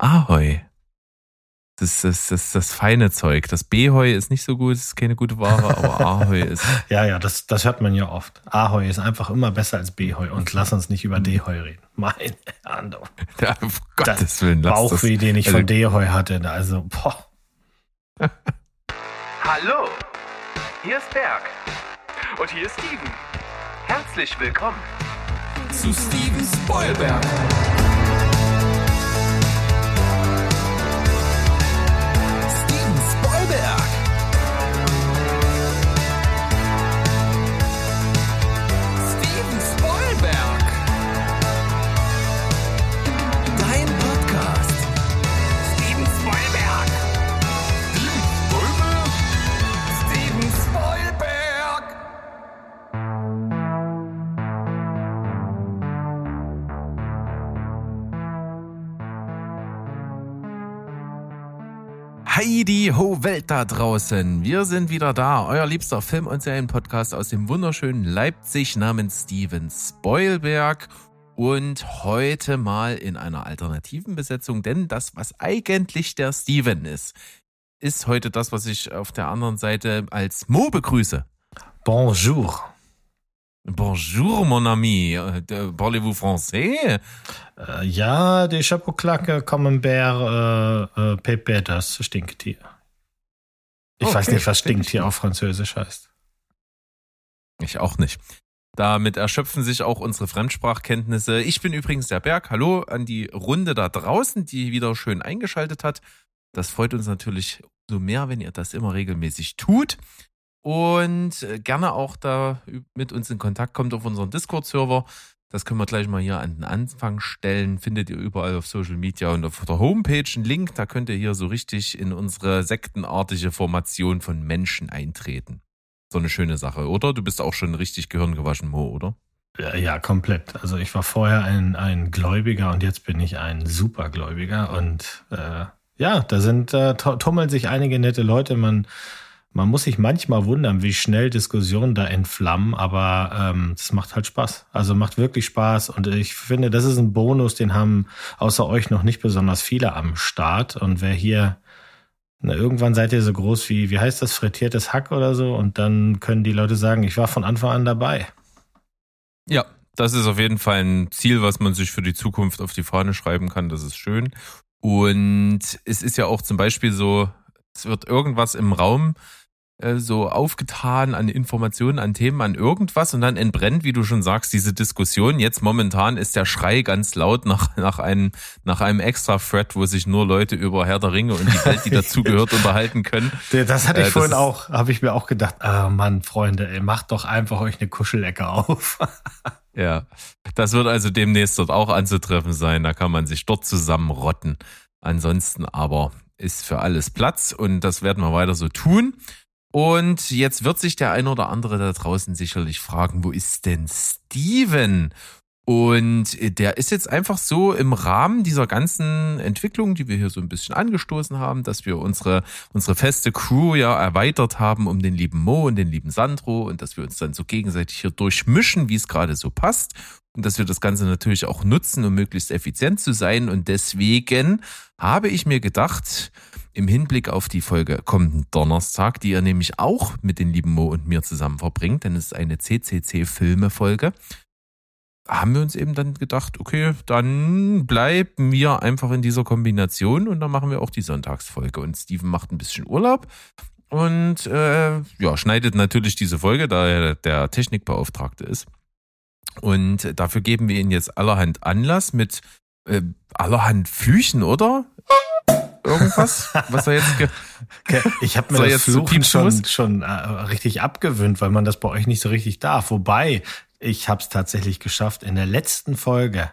Ahoi. Das ist das, das, feine Zeug. Das B-Heu ist nicht so gut, ist keine gute Ware, aber Ahoi ist. ja, ja, das, das hört man ja oft. Ahoi ist einfach immer besser als B-Heu und lass uns nicht über D-Heu reden. Meine Andau. Ja, um Gottes Willen. Lass Bauchweh, den ich also, von D-Heu hatte. Also, boah. Hallo, hier ist Berg. Und hier ist Steven. Herzlich willkommen zu Steven Spoilberg. Heidi Ho Welt da draußen. Wir sind wieder da, euer liebster Film- und Serienpodcast aus dem wunderschönen Leipzig namens Steven Spoilberg. Und heute mal in einer alternativen Besetzung, denn das, was eigentlich der Steven ist, ist heute das, was ich auf der anderen Seite als Mo begrüße. Bonjour. Bonjour, mon ami. Euh, parlez-vous français? Äh, ja, die Chapeau-Claque, Camembert, äh, äh, Pepe, das Stinktier. Ich okay. weiß nicht, was Stinktier auf Französisch heißt. Ich auch nicht. Damit erschöpfen sich auch unsere Fremdsprachkenntnisse. Ich bin übrigens der Berg. Hallo an die Runde da draußen, die wieder schön eingeschaltet hat. Das freut uns natürlich so mehr, wenn ihr das immer regelmäßig tut und äh, gerne auch da mit uns in Kontakt kommt auf unseren Discord-Server. Das können wir gleich mal hier an den Anfang stellen. Findet ihr überall auf Social Media und auf der Homepage einen Link. Da könnt ihr hier so richtig in unsere sektenartige Formation von Menschen eintreten. So eine schöne Sache, oder? Du bist auch schon richtig gehirngewaschen, Mo, oder? Ja, ja, komplett. Also ich war vorher ein, ein Gläubiger und jetzt bin ich ein Supergläubiger. Und äh, ja, da sind, äh, tummeln sich einige nette Leute. Man man muss sich manchmal wundern, wie schnell Diskussionen da entflammen, aber ähm, das macht halt Spaß. Also macht wirklich Spaß und ich finde, das ist ein Bonus, den haben außer euch noch nicht besonders viele am Start. Und wer hier, na, irgendwann seid ihr so groß wie, wie heißt das, frittiertes Hack oder so und dann können die Leute sagen, ich war von Anfang an dabei. Ja, das ist auf jeden Fall ein Ziel, was man sich für die Zukunft auf die Fahne schreiben kann. Das ist schön. Und es ist ja auch zum Beispiel so, es wird irgendwas im Raum äh, so aufgetan an Informationen, an Themen, an irgendwas und dann entbrennt, wie du schon sagst, diese Diskussion. Jetzt momentan ist der Schrei ganz laut nach, nach einem, nach einem extra Thread, wo sich nur Leute über Herr der Ringe und die Welt, die dazugehört, unterhalten können. Das hatte ich äh, vorhin auch, habe ich mir auch gedacht, ah Mann, Freunde, ey, macht doch einfach euch eine Kuschelecke auf. ja, das wird also demnächst dort auch anzutreffen sein. Da kann man sich dort zusammenrotten. Ansonsten aber ist für alles Platz und das werden wir weiter so tun. Und jetzt wird sich der ein oder andere da draußen sicherlich fragen, wo ist denn Steven? Und der ist jetzt einfach so im Rahmen dieser ganzen Entwicklung, die wir hier so ein bisschen angestoßen haben, dass wir unsere, unsere feste Crew ja erweitert haben um den lieben Mo und den lieben Sandro und dass wir uns dann so gegenseitig hier durchmischen, wie es gerade so passt. Und dass wir das Ganze natürlich auch nutzen, um möglichst effizient zu sein. Und deswegen habe ich mir gedacht, im Hinblick auf die Folge kommenden Donnerstag, die ihr nämlich auch mit den lieben Mo und mir zusammen verbringt, denn es ist eine CCC-Filme-Folge, haben wir uns eben dann gedacht, okay, dann bleiben wir einfach in dieser Kombination und dann machen wir auch die Sonntagsfolge. Und Steven macht ein bisschen Urlaub und äh, ja, schneidet natürlich diese Folge, da er der Technikbeauftragte ist. Und dafür geben wir ihn jetzt allerhand Anlass mit äh, allerhand Flüchen, oder? Irgendwas, was er jetzt. ich habe mir das Fluchen schon, schon äh, richtig abgewöhnt, weil man das bei euch nicht so richtig darf. Wobei, ich habe es tatsächlich geschafft. In der letzten Folge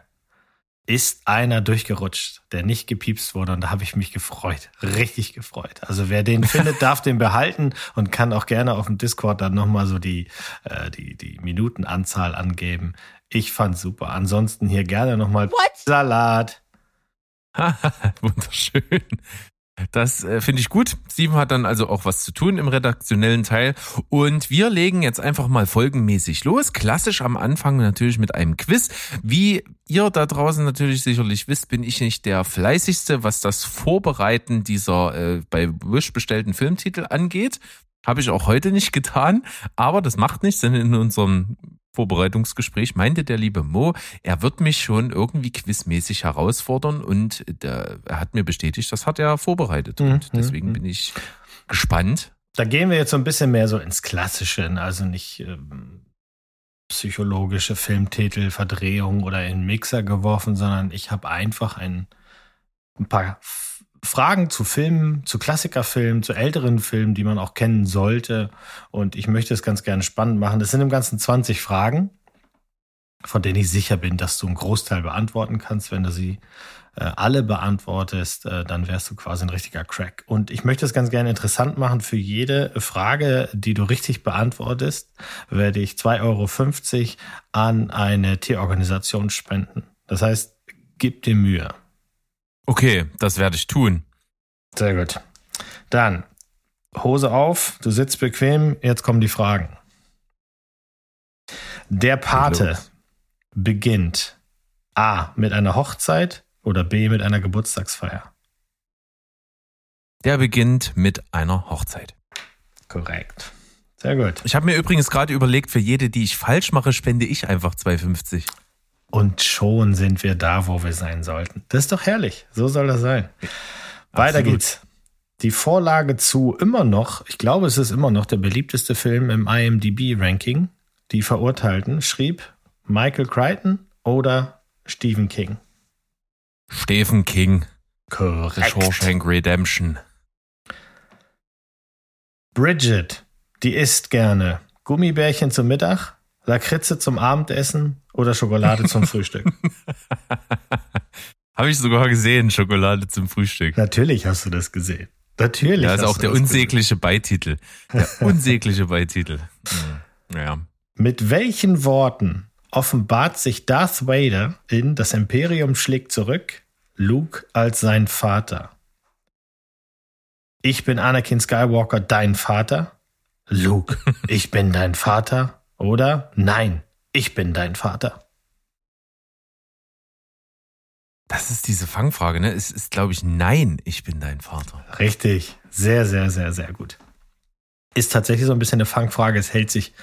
ist einer durchgerutscht, der nicht gepiepst wurde und da habe ich mich gefreut, richtig gefreut. Also wer den findet, darf den behalten und kann auch gerne auf dem Discord dann nochmal so die, äh, die, die Minutenanzahl angeben. Ich fand's super. Ansonsten hier gerne nochmal Salat. Wunderschön. Das äh, finde ich gut. Steven hat dann also auch was zu tun im redaktionellen Teil. Und wir legen jetzt einfach mal folgenmäßig los. Klassisch am Anfang natürlich mit einem Quiz. Wie ihr da draußen natürlich sicherlich wisst, bin ich nicht der fleißigste, was das Vorbereiten dieser äh, bei Wish bestellten Filmtitel angeht. Habe ich auch heute nicht getan, aber das macht nichts, denn in unserem Vorbereitungsgespräch meinte der liebe Mo, er wird mich schon irgendwie quizmäßig herausfordern und der, er hat mir bestätigt, das hat er vorbereitet. Und mhm, deswegen mhm. bin ich gespannt. Da gehen wir jetzt so ein bisschen mehr so ins Klassische, also nicht ähm, psychologische Filmtitel, Verdrehung oder in Mixer geworfen, sondern ich habe einfach ein, ein paar Fragen zu Filmen, zu Klassikerfilmen, zu älteren Filmen, die man auch kennen sollte. Und ich möchte es ganz gerne spannend machen. Das sind im Ganzen 20 Fragen, von denen ich sicher bin, dass du einen Großteil beantworten kannst. Wenn du sie äh, alle beantwortest, äh, dann wärst du quasi ein richtiger Crack. Und ich möchte es ganz gerne interessant machen. Für jede Frage, die du richtig beantwortest, werde ich 2,50 Euro an eine Tierorganisation spenden. Das heißt, gib dir Mühe. Okay, das werde ich tun. Sehr gut. Dann Hose auf, du sitzt bequem, jetzt kommen die Fragen. Der Pate beginnt A mit einer Hochzeit oder B mit einer Geburtstagsfeier? Der beginnt mit einer Hochzeit. Korrekt. Sehr gut. Ich habe mir übrigens gerade überlegt, für jede, die ich falsch mache, spende ich einfach 2,50. Und schon sind wir da, wo wir sein sollten. Das ist doch herrlich. So soll das sein. Weiter Absolut. geht's. Die Vorlage zu immer noch, ich glaube, es ist immer noch der beliebteste Film im IMDb-Ranking. Die Verurteilten schrieb Michael Crichton oder Stephen King. Stephen King. Korrekt. Shawshank Redemption. Bridget, die isst gerne Gummibärchen zum Mittag, Lakritze zum Abendessen oder Schokolade zum Frühstück? Habe ich sogar gesehen, Schokolade zum Frühstück. Natürlich hast du das gesehen. Natürlich. Ja, ist auch der unsägliche gesehen. Beititel. Der unsägliche Beititel. Ja. Mit welchen Worten offenbart sich Darth Vader in Das Imperium schlägt zurück, Luke als sein Vater? Ich bin Anakin Skywalker, dein Vater? Luke, ich bin dein Vater? Oder nein, ich bin dein Vater. Das ist diese Fangfrage, ne? Es ist, glaube ich, nein, ich bin dein Vater. Richtig. Sehr, sehr, sehr, sehr gut. Ist tatsächlich so ein bisschen eine Fangfrage. Es hält sich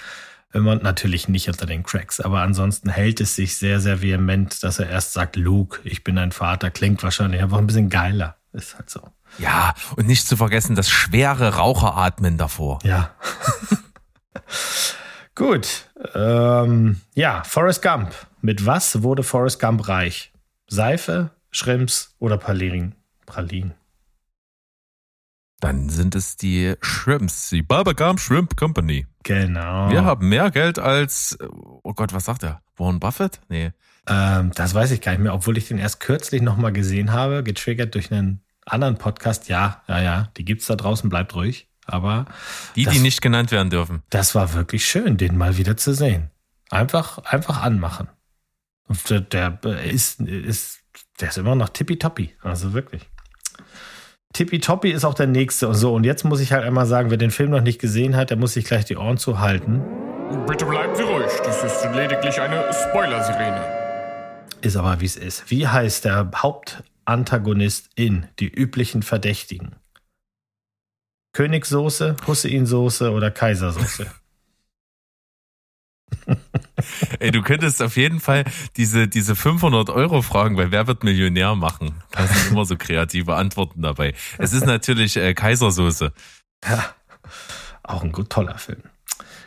immer natürlich nicht unter den Cracks, aber ansonsten hält es sich sehr, sehr vehement, dass er erst sagt, Luke, ich bin dein Vater. Klingt wahrscheinlich einfach ein bisschen geiler. Ist halt so. Ja, und nicht zu vergessen das schwere Raucheratmen davor. Ja. Gut. Ähm, ja, Forrest Gump. Mit was wurde Forrest Gump reich? Seife, Shrimps oder Pralinen? Pralinen. Dann sind es die Shrimps, die Gump Shrimp Company. Genau. Wir haben mehr Geld als, oh Gott, was sagt er? Warren Buffett? Nee. Ähm, das weiß ich gar nicht mehr, obwohl ich den erst kürzlich nochmal gesehen habe, getriggert durch einen anderen Podcast. Ja, ja, ja, die gibt's da draußen, bleibt ruhig. Aber die, das, die nicht genannt werden dürfen. Das war wirklich schön, den mal wieder zu sehen. Einfach, einfach anmachen. Und der, der ist, ist, der ist immer noch tippitoppi. Also wirklich. Tippitoppi ist auch der nächste und so. Und jetzt muss ich halt einmal sagen, wer den Film noch nicht gesehen hat, der muss sich gleich die Ohren zuhalten. Bitte bleiben Sie ruhig. Das ist lediglich eine Spoiler-Sirene. Ist aber wie es ist. Wie heißt der Hauptantagonist in Die üblichen Verdächtigen? Königssoße, Husseinsoße oder Kaisersoße? Ey, du könntest auf jeden Fall diese, diese 500 Euro Fragen bei Wer wird Millionär machen. Da sind immer so kreative Antworten dabei. Es ist natürlich äh, Kaisersoße. Ja, auch ein gut toller Film.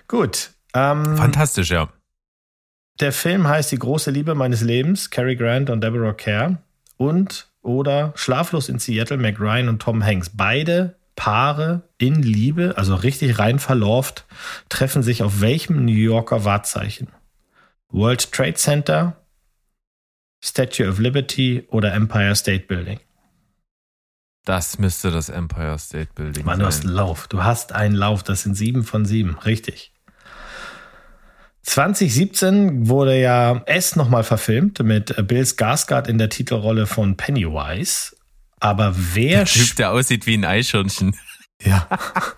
Gut. Ähm, Fantastisch, ja. Der Film heißt Die große Liebe meines Lebens, Cary Grant und Deborah Kerr. Und oder Schlaflos in Seattle, Mac Ryan und Tom Hanks. Beide Paare in Liebe, also richtig rein verlorft, treffen sich auf welchem New Yorker Wahrzeichen? World Trade Center, Statue of Liberty oder Empire State Building? Das müsste das Empire State Building Mann, sein. du hast einen Lauf. Du hast einen Lauf. Das sind sieben von sieben. Richtig. 2017 wurde ja S nochmal verfilmt mit Bill Skarsgård in der Titelrolle von Pennywise. Aber wer der Typ, der aussieht wie ein Eichhörnchen. Ja.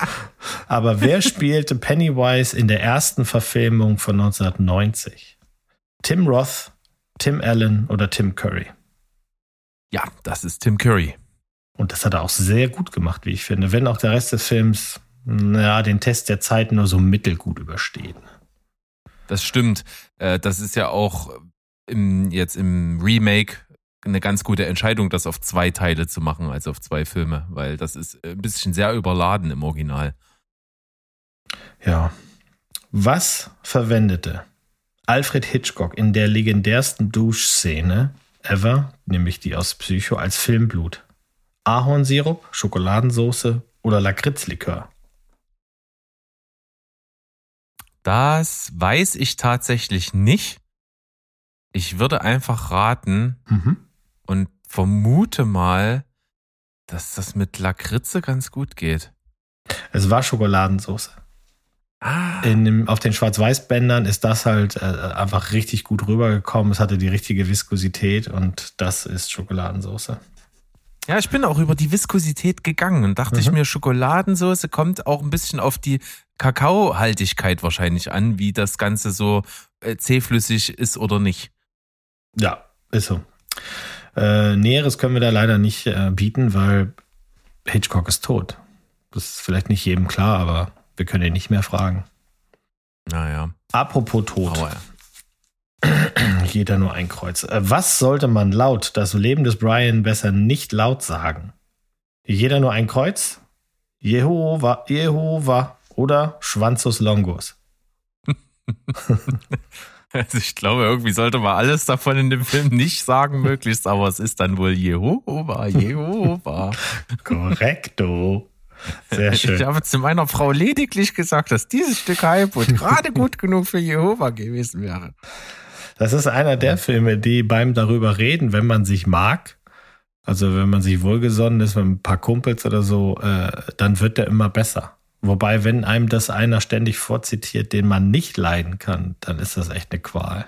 Aber wer spielte Pennywise in der ersten Verfilmung von 1990? Tim Roth, Tim Allen oder Tim Curry? Ja, das ist Tim Curry. Und das hat er auch sehr gut gemacht, wie ich finde. Wenn auch der Rest des Films, naja, den Test der Zeit nur so mittelgut übersteht. Das stimmt. Äh, das ist ja auch im, jetzt im Remake eine ganz gute Entscheidung, das auf zwei Teile zu machen, als auf zwei Filme, weil das ist ein bisschen sehr überladen im Original. Ja. Was verwendete Alfred Hitchcock in der legendärsten Duschszene ever, nämlich die aus Psycho, als Filmblut? Ahornsirup, Schokoladensauce oder Lakritzlikör? Das weiß ich tatsächlich nicht. Ich würde einfach raten mhm. Und vermute mal, dass das mit Lakritze ganz gut geht. Es war Schokoladensauce. Ah. In dem, auf den Schwarz-Weiß-Bändern ist das halt äh, einfach richtig gut rübergekommen. Es hatte die richtige Viskosität und das ist Schokoladensauce. Ja, ich bin auch über die Viskosität gegangen und dachte mhm. ich mir, Schokoladensauce kommt auch ein bisschen auf die Kakaohaltigkeit wahrscheinlich an, wie das Ganze so äh, zähflüssig ist oder nicht. Ja, ist so. Äh, Näheres können wir da leider nicht äh, bieten, weil Hitchcock ist tot. Das ist vielleicht nicht jedem klar, aber wir können ihn nicht mehr fragen. Naja. Apropos tot. Ja. Jeder nur ein Kreuz. Äh, was sollte man laut das Leben des Brian besser nicht laut sagen? Jeder nur ein Kreuz? Jehova, Jehova oder Schwanzus Longus? also ich glaube, irgendwie sollte man alles davon in dem Film nicht sagen, möglichst, aber es ist dann wohl Jehova, Jehova. Korrekto. Sehr schön. Ich habe zu meiner Frau lediglich gesagt, dass dieses Stück Heilbutt gerade gut genug für Jehova gewesen wäre. Das ist einer der Filme, die beim darüber reden, wenn man sich mag, also wenn man sich wohlgesonnen ist mit ein paar Kumpels oder so, äh, dann wird der immer besser. Wobei, wenn einem das einer ständig vorzitiert, den man nicht leiden kann, dann ist das echt eine Qual.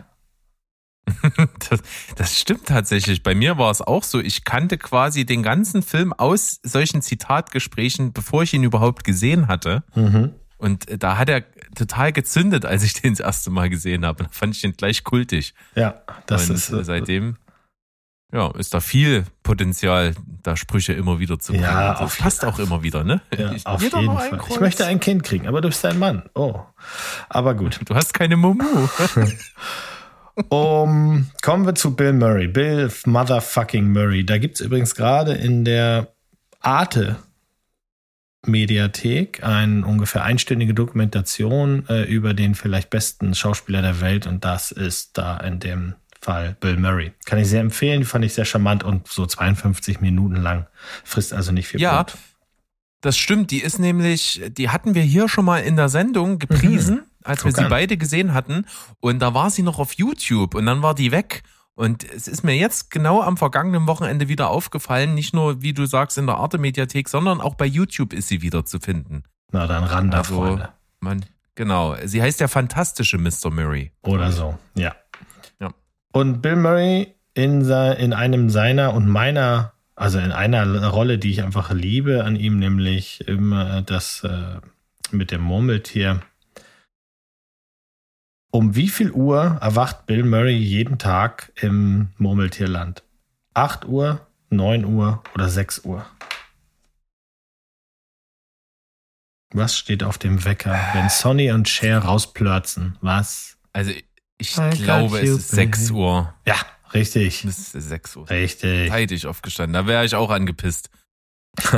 Das, das, stimmt tatsächlich. Bei mir war es auch so. Ich kannte quasi den ganzen Film aus solchen Zitatgesprächen, bevor ich ihn überhaupt gesehen hatte. Mhm. Und da hat er total gezündet, als ich den das erste Mal gesehen habe. Da fand ich den gleich kultig. Ja, das und ist. Äh, seitdem ja, ist da viel Potenzial, da Sprüche immer wieder zu bringen. Ja, das passt auch immer wieder, ne? Ja, ich, auf jeden Fall. Ich möchte ein Kind kriegen, aber du bist ein Mann. Oh. Aber gut. Du hast keine Mumu. um, kommen wir zu Bill Murray. Bill Motherfucking Murray. Da gibt's übrigens gerade in der Arte Mediathek eine ungefähr einstündige Dokumentation äh, über den vielleicht besten Schauspieler der Welt und das ist da in dem Fall Bill Murray. Kann ich sehr empfehlen, die fand ich sehr charmant und so 52 Minuten lang. Frisst also nicht viel Ja, Brot. das stimmt. Die ist nämlich, die hatten wir hier schon mal in der Sendung gepriesen, mhm. als wir sie beide gesehen hatten. Und da war sie noch auf YouTube und dann war die weg. Und es ist mir jetzt genau am vergangenen Wochenende wieder aufgefallen, nicht nur, wie du sagst, in der Arte-Mediathek, sondern auch bei YouTube ist sie wieder zu finden. Na dann ran da, also, Freunde. Man, genau. Sie heißt der fantastische Mr. Murray. Oder so, ja. Und Bill Murray in, in einem seiner und meiner, also in einer Rolle, die ich einfach liebe an ihm, nämlich immer das äh, mit dem Murmeltier um wie viel Uhr erwacht Bill Murray jeden Tag im Murmeltierland? 8 Uhr, 9 Uhr oder 6 Uhr? Was steht auf dem Wecker, wenn Sonny und Cher rausplörzen? Was? Also ich I glaube, es ist 6 Uhr. Ja, richtig. Es ist 6 Uhr. Richtig. Zeitig aufgestanden. Da wäre ich auch angepisst.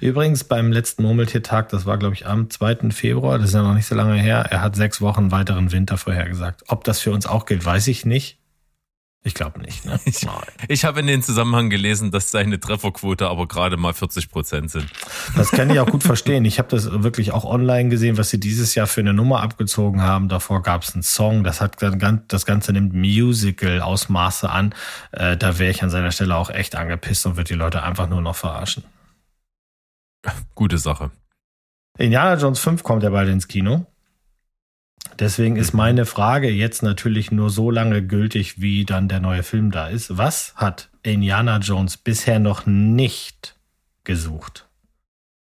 Übrigens beim letzten Murmeltiertag, das war glaube ich am 2. Februar, das ist ja noch nicht so lange her, er hat sechs Wochen weiteren Winter vorhergesagt. Ob das für uns auch gilt, weiß ich nicht. Ich glaube nicht. Ne? Ich, ich habe in den Zusammenhang gelesen, dass seine Trefferquote aber gerade mal 40 Prozent sind. Das kann ich auch gut verstehen. Ich habe das wirklich auch online gesehen, was sie dieses Jahr für eine Nummer abgezogen haben. Davor gab es einen Song, das hat das Ganze nimmt Musical-Ausmaße an. Äh, da wäre ich an seiner Stelle auch echt angepisst und würde die Leute einfach nur noch verarschen. Gute Sache. Indiana Jones 5 kommt ja bald ins Kino. Deswegen ist meine Frage jetzt natürlich nur so lange gültig, wie dann der neue Film da ist. Was hat Indiana Jones bisher noch nicht gesucht?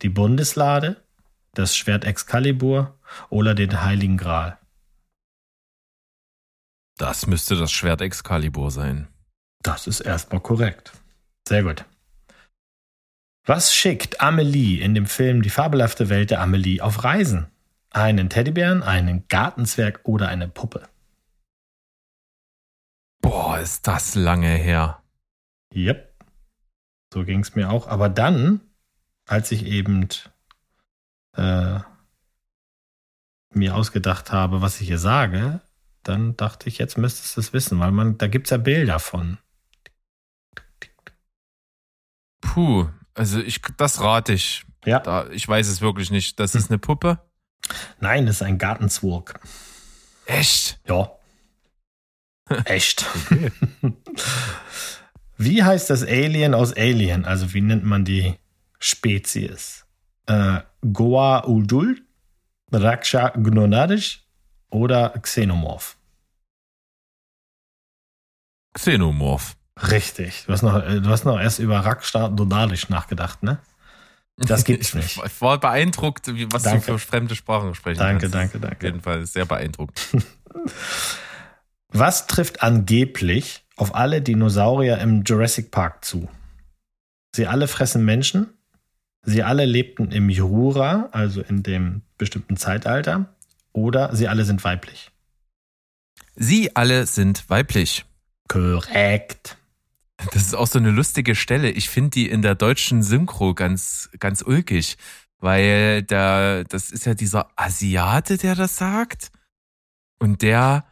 Die Bundeslade, das Schwert Excalibur oder den Heiligen Gral? Das müsste das Schwert Excalibur sein. Das ist erstmal korrekt. Sehr gut. Was schickt Amelie in dem Film Die fabelhafte Welt der Amelie auf Reisen? Einen Teddybären, einen Gartenzwerg oder eine Puppe? Boah, ist das lange her. Yep. So ging es mir auch. Aber dann, als ich eben äh, mir ausgedacht habe, was ich hier sage, dann dachte ich, jetzt müsstest du es wissen, weil man, da gibt es ja Bilder von. Puh, also ich, das rate ich. Ja. Da, ich weiß es wirklich nicht. Das ist eine Puppe? Nein, das ist ein Gartenzwerg. Echt? Ja. Echt. wie heißt das Alien aus Alien? Also wie nennt man die Spezies? Äh, Goa Uldul, Raksha Gnonadisch oder Xenomorph? Xenomorph. Richtig. Du hast noch, äh, du hast noch erst über Raksha Gnonadisch nachgedacht, ne? Das gibt's nicht. Ich war beeindruckt, was Danke. du für fremde Sprachen sprechen Danke, kannst. danke, Auf danke. jeden Fall sehr beeindruckt. Was trifft angeblich auf alle Dinosaurier im Jurassic Park zu? Sie alle fressen Menschen. Sie alle lebten im Jura, also in dem bestimmten Zeitalter. Oder sie alle sind weiblich. Sie alle sind weiblich. Korrekt. Das ist auch so eine lustige Stelle. Ich finde die in der deutschen Synchro ganz, ganz ulkig, weil der, das ist ja dieser Asiate, der das sagt. Und der,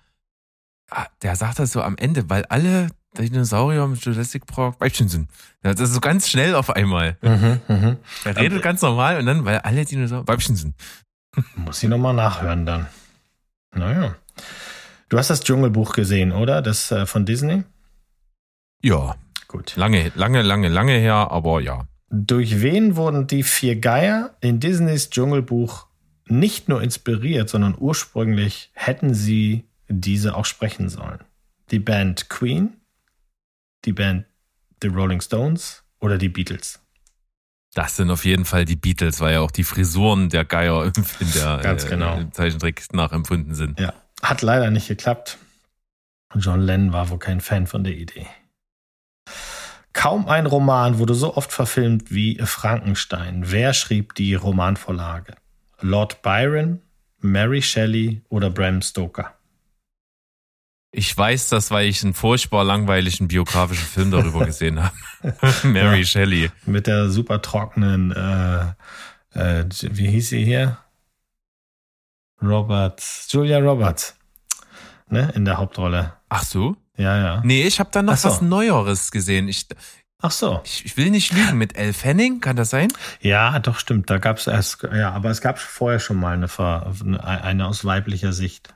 ah, der sagt das so am Ende, weil alle Dinosaurier mit Jurassic Park Weibchen sind. Das ist so ganz schnell auf einmal. Mhm, mhm. Er redet ganz normal und dann, weil alle Dinosaurier Weibchen sind. Muss ich nochmal nachhören dann. Naja. Du hast das Dschungelbuch gesehen, oder? Das äh, von Disney? Ja, Gut. lange, lange, lange, lange her, aber ja. Durch wen wurden die vier Geier in Disneys Dschungelbuch nicht nur inspiriert, sondern ursprünglich hätten sie diese auch sprechen sollen? Die Band Queen, die Band The Rolling Stones oder die Beatles? Das sind auf jeden Fall die Beatles, weil ja auch die Frisuren der Geier in der Ganz genau. im Zeichentrick nachempfunden sind. Ja. Hat leider nicht geklappt. John Lennon war wohl kein Fan von der Idee. Kaum ein Roman wurde so oft verfilmt wie Frankenstein. Wer schrieb die Romanvorlage? Lord Byron, Mary Shelley oder Bram Stoker? Ich weiß das, weil ich einen furchtbar langweiligen biografischen Film darüber gesehen habe. Mary Ja. Shelley. Mit der super trockenen, äh, äh, wie hieß sie hier? Roberts, Julia Roberts, ne, in der Hauptrolle. Ach so? Ja, ja. Nee, ich habe da noch so. was Neueres gesehen. Ich, Ach so. ich, ich will nicht lügen. Mit Elle Fanning, kann das sein? Ja, doch, stimmt. Da gab es erst, ja, aber es gab vorher schon mal eine, eine, aus weiblicher Sicht.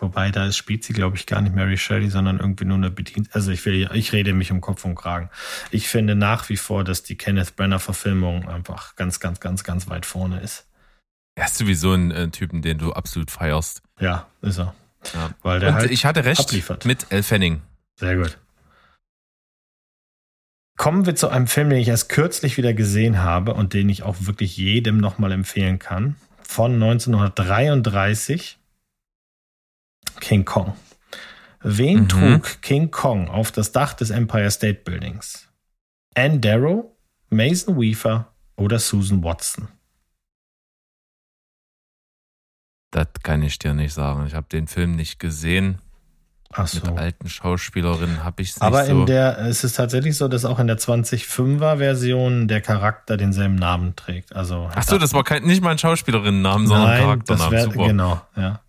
Wobei, da spielt sie, glaube ich, gar nicht Mary Shelley, sondern irgendwie nur eine Bedienste. Also ich will, ich rede mich um Kopf und Kragen. Ich finde nach wie vor, dass die Kenneth Brenner-Verfilmung einfach ganz, ganz, ganz, ganz weit vorne ist. Er ist sowieso ein äh, Typen, den du absolut feierst. Ja, ist er. Ja. Weil der Und halt ich hatte recht abliefert. mit Elle Fanning. Sehr gut. Kommen wir zu einem Film, den ich erst kürzlich wieder gesehen habe und den ich auch wirklich jedem nochmal empfehlen kann. Von 1933. King Kong. Wen Mhm. trug King Kong auf das Dach des Empire State Buildings? Anne Darrow, Mason Weaver oder Susan Watson? Das kann ich dir nicht sagen. Ich habe den Film nicht gesehen. Ach Mit so. alten Schauspielerinnen habe ich es nicht Aber so. in der, es ist tatsächlich so, dass auch in der 2005er Version der Charakter denselben Namen trägt. Also Ach so, das war kein, nicht mal ein Schauspielerinnennamen, sondern ein Charakternamen. das wär, Super. genau, ja.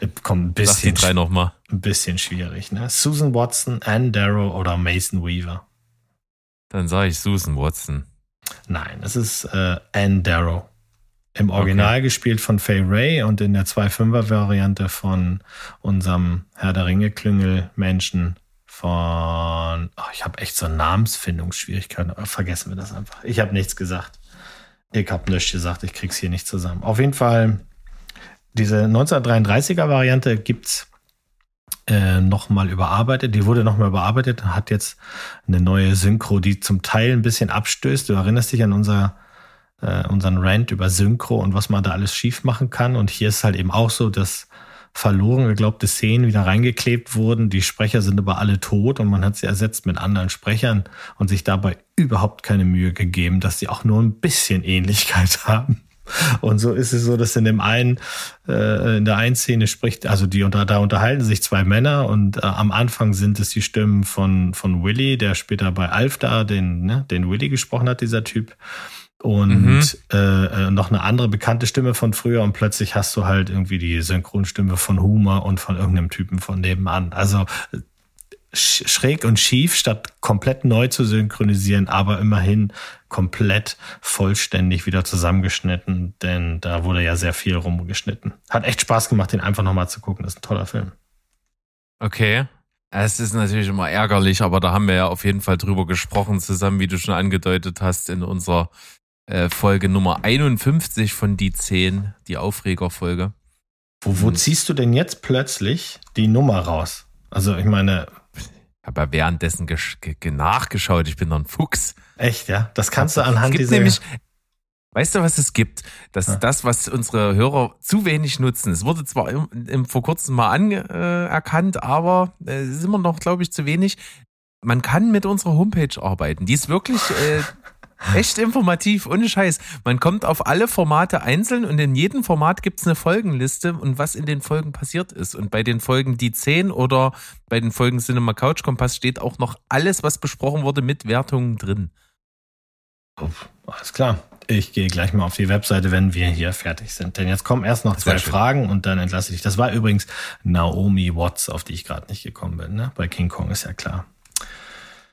Äh, Komm, ein Sag die bisschen, drei nochmal. ein bisschen schwierig, ne? Susan Watson, Anne Darrow oder Mason Weaver? Dann sage ich Susan Watson. Nein, es ist äh, Anne Darrow. Im Original gespielt von Fay Ray und in der 2.5er-Variante von unserem Herr der Ringe-Klüngel-Menschen von. Oh, ich habe echt so Namensfindungsschwierigkeiten, aber vergessen wir das einfach. Ich habe nichts gesagt. Ich habe nichts gesagt, ich krieg's hier nicht zusammen. Auf jeden Fall, diese 1933er-Variante gibt's äh, nochmal überarbeitet. Die wurde nochmal überarbeitet, hat jetzt eine neue Synchro, die zum Teil ein bisschen abstößt. Du erinnerst dich an unser, äh, unseren Rant über Synchro und was man da alles schief machen kann. Und hier ist halt eben auch so, dass verloren geglaubte Szenen wieder reingeklebt wurden. Die Sprecher sind aber alle tot und man hat sie ersetzt mit anderen Sprechern und sich dabei überhaupt keine Mühe gegeben, dass sie auch nur ein bisschen Ähnlichkeit haben. Und so ist es so, dass in dem einen, äh, in der einen Szene spricht, also die unter, da unterhalten sich zwei Männer und äh, am Anfang sind es die Stimmen von, von Willy, der später bei Alf da den, ne, den Willy gesprochen hat, dieser Typ. Und mhm. äh, noch eine andere bekannte Stimme von früher und plötzlich hast du halt irgendwie die Synchronstimme von Humor und von irgendeinem Typen von nebenan. Also schräg und schief, statt komplett neu zu synchronisieren, aber immerhin komplett vollständig wieder zusammengeschnitten, denn da wurde ja sehr viel rumgeschnitten. Hat echt Spaß gemacht, den einfach nochmal zu gucken. Das ist ein toller Film. Okay. Es ist natürlich immer ärgerlich, aber da haben wir ja auf jeden Fall drüber gesprochen zusammen, wie du schon angedeutet hast, in unserer äh, Folge Nummer 51 von die 10, die Aufregerfolge. Wo, wo ziehst du denn jetzt plötzlich die Nummer raus? Also ich meine, habe ja währenddessen nachgeschaut. Ich bin doch ein Fuchs. Echt, ja? Das kannst du anhand dieser... Nämlich, weißt du, was es gibt? Das ist das, was unsere Hörer zu wenig nutzen. Es wurde zwar im, im, vor kurzem mal anerkannt, äh, aber es äh, ist immer noch, glaube ich, zu wenig. Man kann mit unserer Homepage arbeiten. Die ist wirklich äh, Echt informativ, ohne Scheiß. Man kommt auf alle Formate einzeln und in jedem Format gibt's eine Folgenliste und was in den Folgen passiert ist. Und bei den Folgen die 10 oder bei den Folgen Cinema Couch Kompass steht auch noch alles, was besprochen wurde, mit Wertungen drin. Alles klar. Ich gehe gleich mal auf die Webseite, wenn wir hier fertig sind. Denn jetzt kommen erst noch zwei Fragen und dann entlasse ich dich. Das war übrigens Naomi Watts, auf die ich gerade nicht gekommen bin. Ne? Bei King Kong ist ja klar.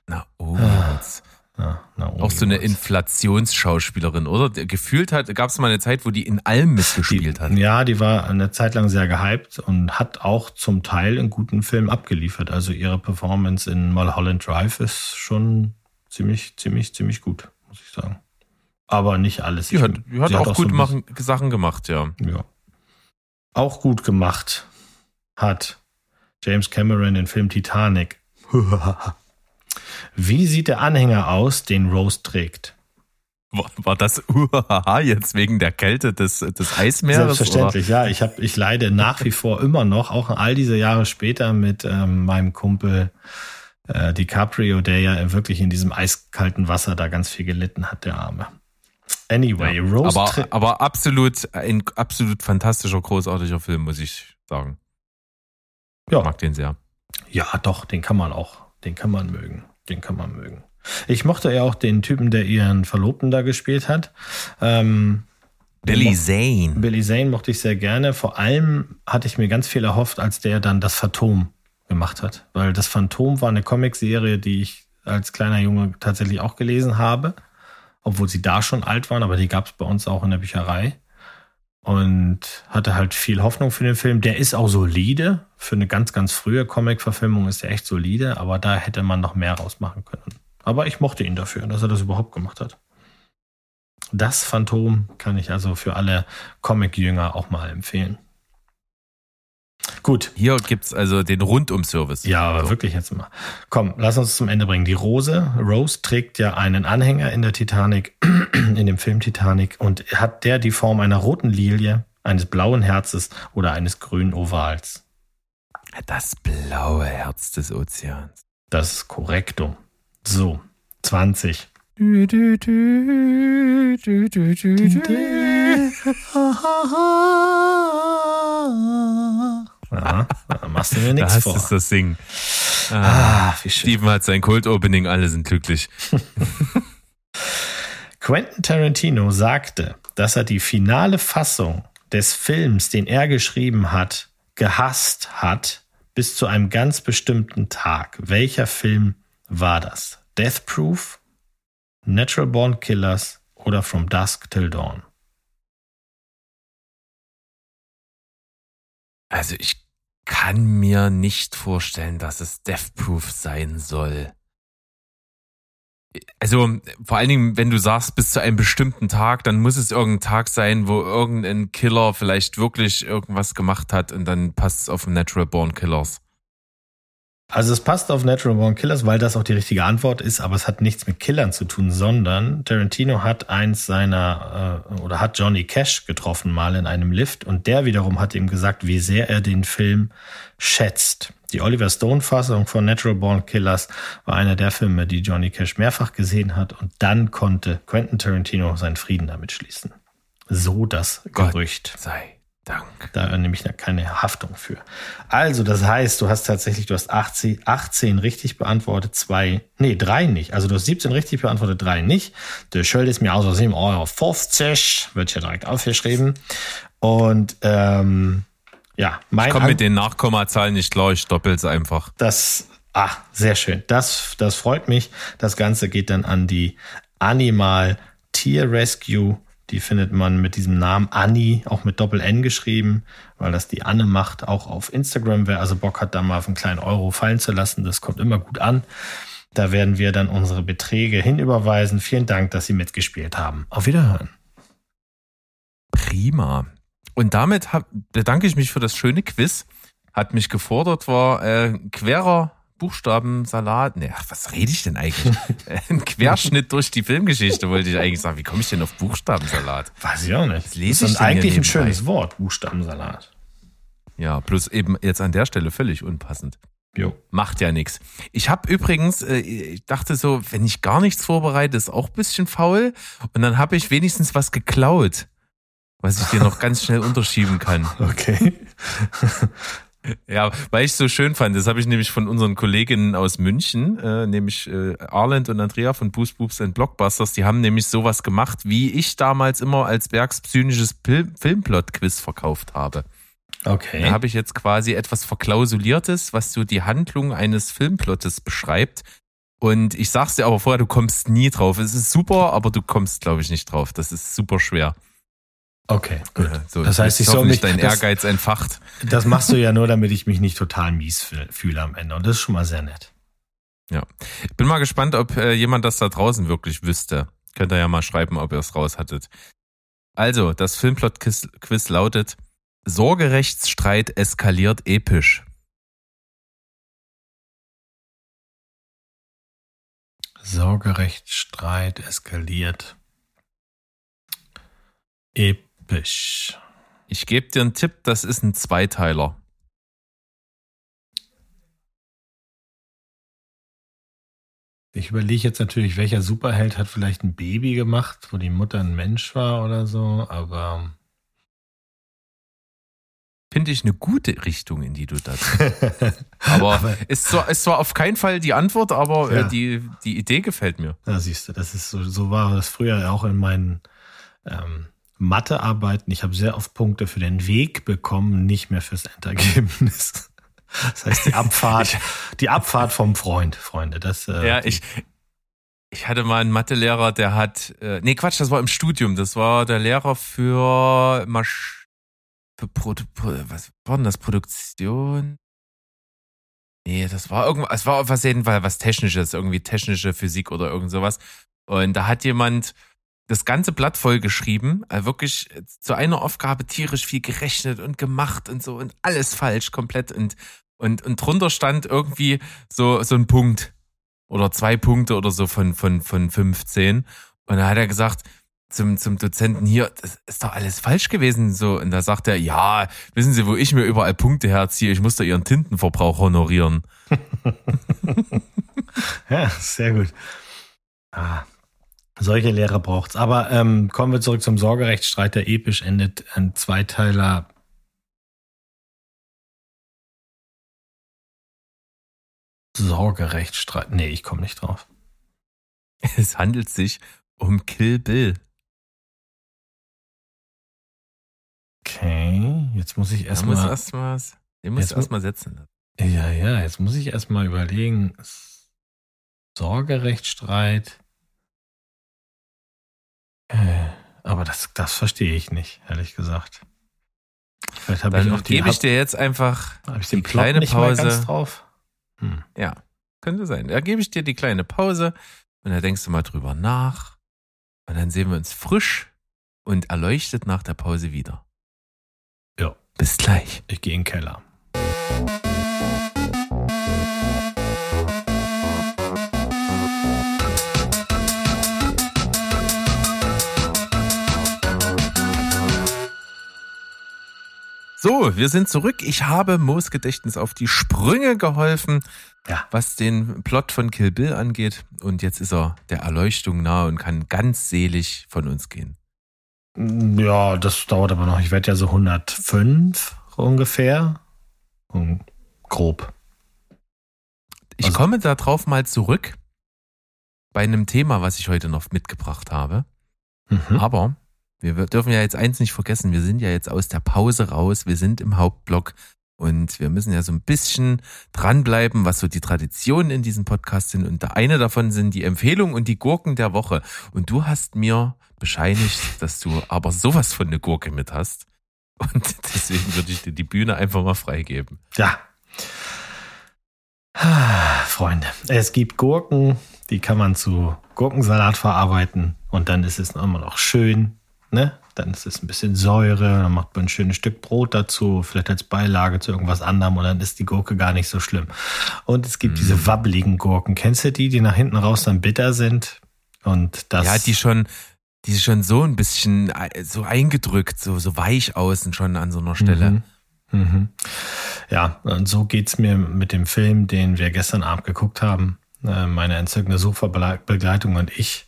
Naomi ah. Watts. Ja, auch so eine Inflationsschauspielerin, oder? Gefühlt hat, gab es mal eine Zeit, wo die in allem mitgespielt die, hat. Ja, die war eine Zeit lang sehr gehypt und hat auch zum Teil einen guten Film abgeliefert. Also ihre Performance in Mulholland Drive ist schon ziemlich, ziemlich, ziemlich gut, muss ich sagen. Aber nicht alles. Die hat, die hat auch, auch gut so machen, Sachen gemacht, ja. Ja. Auch gut gemacht hat James Cameron den Film Titanic. Wie sieht der Anhänger aus, den Rose trägt? War, das uhaha jetzt wegen der Kälte des, des Eismeeres? Selbstverständlich, oder? ja. Ich, hab, ich leide nach wie vor immer noch, auch all diese Jahre später mit ähm, meinem Kumpel äh, DiCaprio, der ja wirklich in diesem eiskalten Wasser da ganz viel gelitten hat, der Arme. Anyway, ja, Rose. Aber, aber absolut, ein absolut fantastischer, großartiger Film, muss ich sagen. Ja. Ich mag den sehr. Ja, doch, den kann man auch, den kann man mögen. Den kann man mögen. Ich mochte ja auch den Typen, der ihren Verlobten da gespielt hat. Ähm, Billy Zane. Billy Zane mochte ich sehr gerne. Vor allem hatte ich mir ganz viel erhofft, als der dann das Phantom gemacht hat. Weil das Phantom war eine Comicserie, die ich als kleiner Junge tatsächlich auch gelesen habe. Obwohl sie da schon alt waren, aber die gab es bei uns auch in der Bücherei und hatte halt viel Hoffnung für den Film. Der ist auch solide. Für eine ganz, ganz frühe Comic-Verfilmung ist er echt solide, aber da hätte man noch mehr rausmachen können. Aber ich mochte ihn dafür, dass er das überhaupt gemacht hat. Das Phantom kann ich also für alle Comic-Jünger auch mal empfehlen. Gut. Hier gibt's also den Rundum-Service. Ja, aber so. wirklich jetzt mal. Komm, lass uns zum Ende bringen. Die Rose, Rose trägt ja einen Anhänger in der Titanic, in dem Film Titanic, und hat der die Form einer roten Lilie, eines blauen Herzes oder eines grünen Ovals. Das blaue Herz des Ozeans. Das ist korrekto. So, 20. Ja, da machst du mir nichts vor. Das ist das Singen. Ah, ah, wie schön. Steven hat sein Cold-Opening, alle sind glücklich. Quentin Tarantino sagte, dass er die finale Fassung des Films, den er geschrieben hat, gehasst hat, bis zu einem ganz bestimmten Tag. Welcher Film war das? Death Proof, Natural Born Killers oder From Dusk Till Dawn? Also ich kann mir nicht vorstellen, dass es Death Proof sein soll. Also vor allen Dingen, wenn du sagst, bis zu einem bestimmten Tag, dann muss es irgendein Tag sein, wo irgendein Killer vielleicht wirklich irgendwas gemacht hat und dann passt es auf Natural Born Killers. Also es passt auf Natural Born Killers, weil das auch die richtige Antwort ist, aber es hat nichts mit Killern zu tun, sondern Tarantino hat eins seiner äh, oder hat Johnny Cash getroffen mal in einem Lift und der wiederum hat ihm gesagt, wie sehr er den Film schätzt. Die Oliver Stone Fassung von Natural Born Killers war einer der Filme, die Johnny Cash mehrfach gesehen hat und dann konnte Quentin Tarantino seinen Frieden damit schließen. So das Gott Gerücht. Sei Dank. Da nämlich keine Haftung für. Also, das heißt, du hast tatsächlich, du hast 18, 18 richtig beantwortet, zwei, nee, drei nicht. Also du hast 17 richtig beantwortet, drei nicht. Der Schild ist mir also 7,50 Euro, wird hier direkt aufgeschrieben. Und ähm, ja, mein Ich komme mit den Nachkommazahlen nicht klar, ich doppel's einfach. Das, ah, sehr schön. Das, das freut mich. Das Ganze geht dann an die Animal Tier Rescue die findet man mit diesem Namen Anni, auch mit Doppel-N geschrieben, weil das die Anne macht, auch auf Instagram. Wer also Bock hat, da mal auf einen kleinen Euro fallen zu lassen, das kommt immer gut an. Da werden wir dann unsere Beträge hinüberweisen. Vielen Dank, dass Sie mitgespielt haben. Auf Wiederhören. Prima. Und damit bedanke ich mich für das schöne Quiz. Hat mich gefordert, war äh, querer Buchstabensalat. Ne, was rede ich denn eigentlich? Ein Querschnitt durch die Filmgeschichte wollte ich eigentlich sagen. Wie komme ich denn auf Buchstabensalat? Weiß ich auch nicht. Das, lese das ist eigentlich ein schönes Wort, Buchstabensalat. Ja, plus eben jetzt an der Stelle völlig unpassend. Jo. Macht ja nichts. Ich habe übrigens, äh, ich dachte so, wenn ich gar nichts vorbereite, ist auch ein bisschen faul. Und dann habe ich wenigstens was geklaut, was ich dir noch ganz schnell unterschieben kann. Okay. Ja, weil ich so schön fand, das habe ich nämlich von unseren Kolleginnen aus München, äh, nämlich äh, Arland und Andrea von Boost Boobs and Blockbusters, die haben nämlich sowas gemacht, wie ich damals immer als bergspsynisches Filmplot-Quiz verkauft habe. Okay. Da habe ich jetzt quasi etwas Verklausuliertes, was so die Handlung eines Filmplottes beschreibt. Und ich sag's dir aber vorher, du kommst nie drauf. Es ist super, aber du kommst, glaube ich, nicht drauf. Das ist super schwer. Okay, gut. Ja, so, das heißt, ich soll mich dein Ehrgeiz das, entfacht. Das machst du ja nur, damit ich mich nicht total mies fühle am Ende. Und das ist schon mal sehr nett. Ja. Bin mal gespannt, ob äh, jemand das da draußen wirklich wüsste. Könnt ihr ja mal schreiben, ob ihr es raus hattet. Also, das Filmplot-Quiz lautet: Sorgerechtsstreit eskaliert episch. Sorgerechtsstreit eskaliert episch episch. Ich gebe dir einen Tipp, das ist ein Zweiteiler. Ich überlege jetzt natürlich, welcher Superheld hat vielleicht ein Baby gemacht, wo die Mutter ein Mensch war oder so, aber. Finde ich eine gute Richtung, in die du das. aber, aber ist, zwar, ist zwar auf keinen Fall die Antwort, aber äh, ja. die, die Idee gefällt mir. Ja, siehst du, das ist so, so war das früher auch in meinen ähm, Mathearbeiten, ich habe sehr oft Punkte für den Weg bekommen, nicht mehr fürs Endergebnis. Das heißt, die Abfahrt, die Abfahrt vom Freund, Freunde. Das, äh, ja, ich, ich hatte mal einen Mathelehrer, der hat, äh, nee, Quatsch, das war im Studium. Das war der Lehrer für, Masch für Pro, Pro, was war denn das? Produktion? Nee, das war irgendwas, es war auf jeden Fall was Technisches, irgendwie technische Physik oder irgend sowas. Und da hat jemand das ganze Blatt voll geschrieben, also wirklich zu einer Aufgabe tierisch viel gerechnet und gemacht und so und alles falsch komplett und und und drunter stand irgendwie so so ein Punkt oder zwei Punkte oder so von von von 15 und da hat er gesagt zum zum Dozenten hier, das ist doch alles falsch gewesen so und da sagt er, ja, wissen Sie, wo ich mir überall Punkte herziehe, ich muss da Ihren Tintenverbrauch honorieren. ja, sehr gut. Ah, solche Lehrer braucht's. Aber ähm, kommen wir zurück zum Sorgerechtsstreit, der episch endet. Ein Zweiteiler. Sorgerechtsstreit. Nee, ich komme nicht drauf. Es handelt sich um Kill Bill. Okay, jetzt muss ich erstmal. Den muss erstmal den muss erstmal setzen. Ja, ja, jetzt muss ich erstmal überlegen. Sorgerechtsstreit. Äh, aber das, das verstehe ich nicht, ehrlich gesagt. Vielleicht habe ich auch die. Gebe ich dir jetzt einfach ich die kleine Pause. drauf? Hm. Ja, könnte sein. Da gebe ich dir die kleine Pause und da denkst du mal drüber nach. Und dann sehen wir uns frisch und erleuchtet nach der Pause wieder. Ja. Bis gleich. Ich gehe in den Keller. So, wir sind zurück. Ich habe Moos Gedächtnis auf die Sprünge geholfen, ja. was den Plot von Kill Bill angeht. Und jetzt ist er der Erleuchtung nahe und kann ganz selig von uns gehen. Ja, das dauert aber noch. Ich werde ja so 105 ungefähr. Und grob. Ich also, komme darauf mal zurück bei einem Thema, was ich heute noch mitgebracht habe. Mhm. Aber wir dürfen ja jetzt eins nicht vergessen, wir sind ja jetzt aus der Pause raus, wir sind im Hauptblock und wir müssen ja so ein bisschen dranbleiben, was so die Traditionen in diesem Podcast sind. Und eine davon sind die Empfehlungen und die Gurken der Woche. Und du hast mir bescheinigt, dass du aber sowas von eine Gurke mit hast. Und deswegen würde ich dir die Bühne einfach mal freigeben. Ja. Freunde, es gibt Gurken, die kann man zu Gurkensalat verarbeiten und dann ist es immer noch schön ne? Dann ist es ein bisschen Säure, dann macht man ein schönes Stück Brot dazu, vielleicht als Beilage zu irgendwas anderem und dann ist die Gurke gar nicht so schlimm. Und es gibt mm. diese wabbeligen Gurken. Kennst du die, die nach hinten raus dann bitter sind? Und das. Ja, die schon, die schon so ein bisschen äh, so eingedrückt, so, so weich außen schon an so einer Stelle. Mhm. Mhm. Ja, und so geht's mir mit dem Film, den wir gestern Abend geguckt haben. Äh, meine entzückende Suchverbegleitung und ich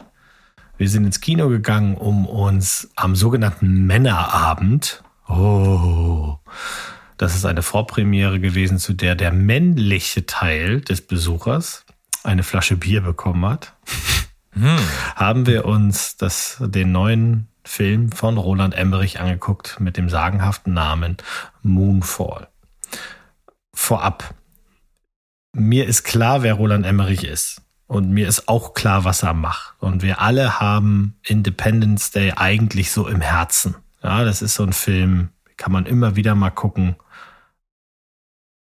wir sind ins Kino gegangen, um uns am sogenannten Männerabend, oh, das ist eine Vorpremiere gewesen, zu der der männliche Teil des Besuchers eine Flasche Bier bekommen hat, hm. haben wir uns das, den neuen Film von Roland Emmerich angeguckt mit dem sagenhaften Namen Moonfall. Vorab. Mir ist klar, wer Roland Emmerich ist. Und mir ist auch klar, was er macht. Und wir alle haben Independence Day eigentlich so im Herzen. Ja, das ist so ein Film, kann man immer wieder mal gucken.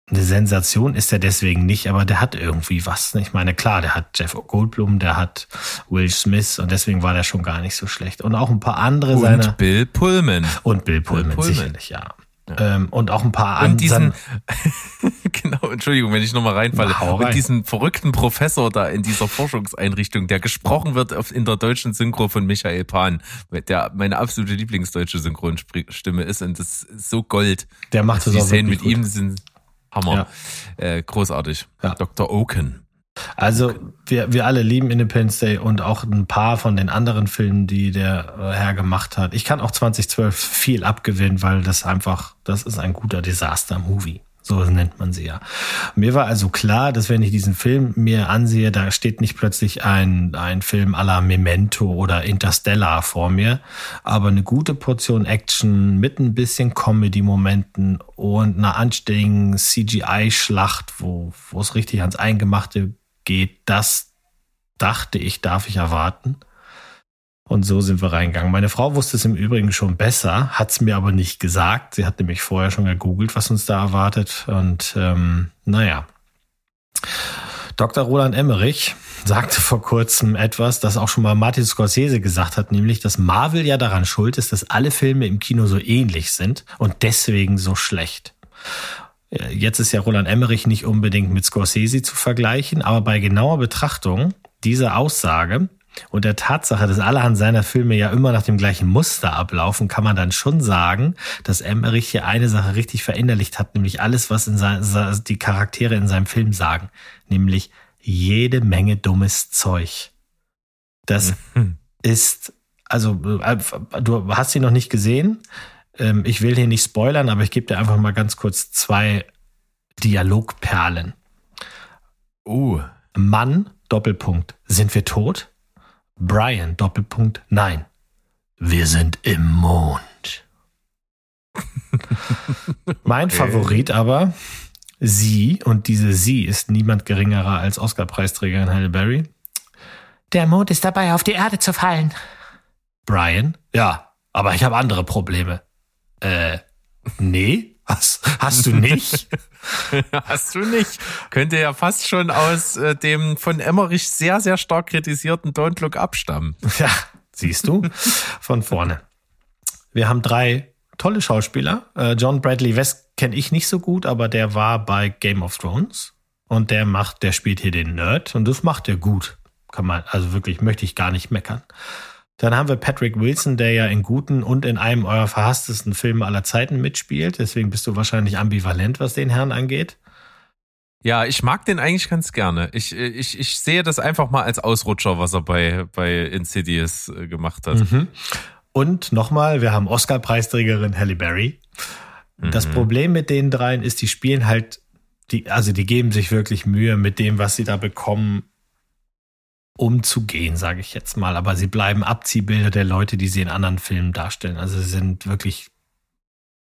Eine Sensation ist er deswegen nicht, aber der hat irgendwie was. Ich meine, klar, der hat Jeff Goldblum, der hat Will Smith und deswegen war der schon gar nicht so schlecht. Und auch ein paar andere und seiner. Und Bill Pullman. Und Bill Pullman, Bill Pullman. sicherlich, ja. Ähm, und auch ein paar andere. Und diesen, genau, Entschuldigung, wenn ich nochmal reinfalle. Rein. Und diesen verrückten Professor da in dieser Forschungseinrichtung, der gesprochen wird in der deutschen Synchro von Michael Pan, der meine absolute Lieblingsdeutsche Synchronstimme ist und das ist so Gold. Der macht also es auch Die Szenen mit gut. ihm sind Hammer. Ja. Äh, großartig. Ja. Dr. Oaken. Also wir, wir alle lieben Independence Day und auch ein paar von den anderen Filmen, die der äh, Herr gemacht hat. Ich kann auch 2012 viel abgewinnen, weil das einfach, das ist ein guter Disaster-Movie. So nennt man sie ja. Mir war also klar, dass wenn ich diesen Film mir ansehe, da steht nicht plötzlich ein, ein Film à la Memento oder Interstellar vor mir, aber eine gute Portion Action mit ein bisschen Comedy-Momenten und einer anständigen CGI-Schlacht, wo, wo es richtig ans Eingemachte geht, das dachte ich, darf ich erwarten. Und so sind wir reingegangen. Meine Frau wusste es im Übrigen schon besser, hat es mir aber nicht gesagt. Sie hat nämlich vorher schon gegoogelt, was uns da erwartet. Und ähm, naja. Dr. Roland Emmerich sagte vor kurzem etwas, das auch schon mal Martin Scorsese gesagt hat, nämlich, dass Marvel ja daran schuld ist, dass alle Filme im Kino so ähnlich sind und deswegen so schlecht. Jetzt ist ja Roland Emmerich nicht unbedingt mit Scorsese zu vergleichen, aber bei genauer Betrachtung dieser Aussage und der Tatsache, dass allerhand seiner Filme ja immer nach dem gleichen Muster ablaufen, kann man dann schon sagen, dass Emmerich hier eine Sache richtig verinnerlicht hat, nämlich alles, was in sein, die Charaktere in seinem Film sagen, nämlich jede Menge dummes Zeug. Das mhm. ist, also äh, du hast sie noch nicht gesehen. Ähm, ich will hier nicht spoilern, aber ich gebe dir einfach mal ganz kurz zwei Dialogperlen. Uh. Mann, Doppelpunkt, sind wir tot? Brian, Doppelpunkt, nein. Wir sind im Mond. mein okay. Favorit aber, sie, und diese sie ist niemand geringerer als Oscar-Preisträgerin Halle Berry. Der Mond ist dabei, auf die Erde zu fallen. Brian, ja, aber ich habe andere Probleme. Äh, nee, hast, hast du nicht? hast du nicht. Könnte ja fast schon aus äh, dem von Emmerich sehr, sehr stark kritisierten Don't Look abstammen. Ja, siehst du, von vorne. Wir haben drei tolle Schauspieler. Äh, John Bradley West kenne ich nicht so gut, aber der war bei Game of Thrones und der macht, der spielt hier den Nerd und das macht er gut. Kann man, also wirklich möchte ich gar nicht meckern. Dann haben wir Patrick Wilson, der ja in guten und in einem eurer verhasstesten Filme aller Zeiten mitspielt. Deswegen bist du wahrscheinlich ambivalent, was den Herrn angeht. Ja, ich mag den eigentlich ganz gerne. Ich, ich, ich sehe das einfach mal als Ausrutscher, was er bei, bei Insidious äh, gemacht hat. Mhm. Und nochmal, wir haben Oscar-Preisträgerin Halle Berry. Das mhm. Problem mit den dreien ist, die spielen halt, die, also die geben sich wirklich Mühe mit dem, was sie da bekommen, umzugehen, sage ich jetzt mal. Aber sie bleiben Abziehbilder der Leute, die sie in anderen Filmen darstellen. Also sie sind wirklich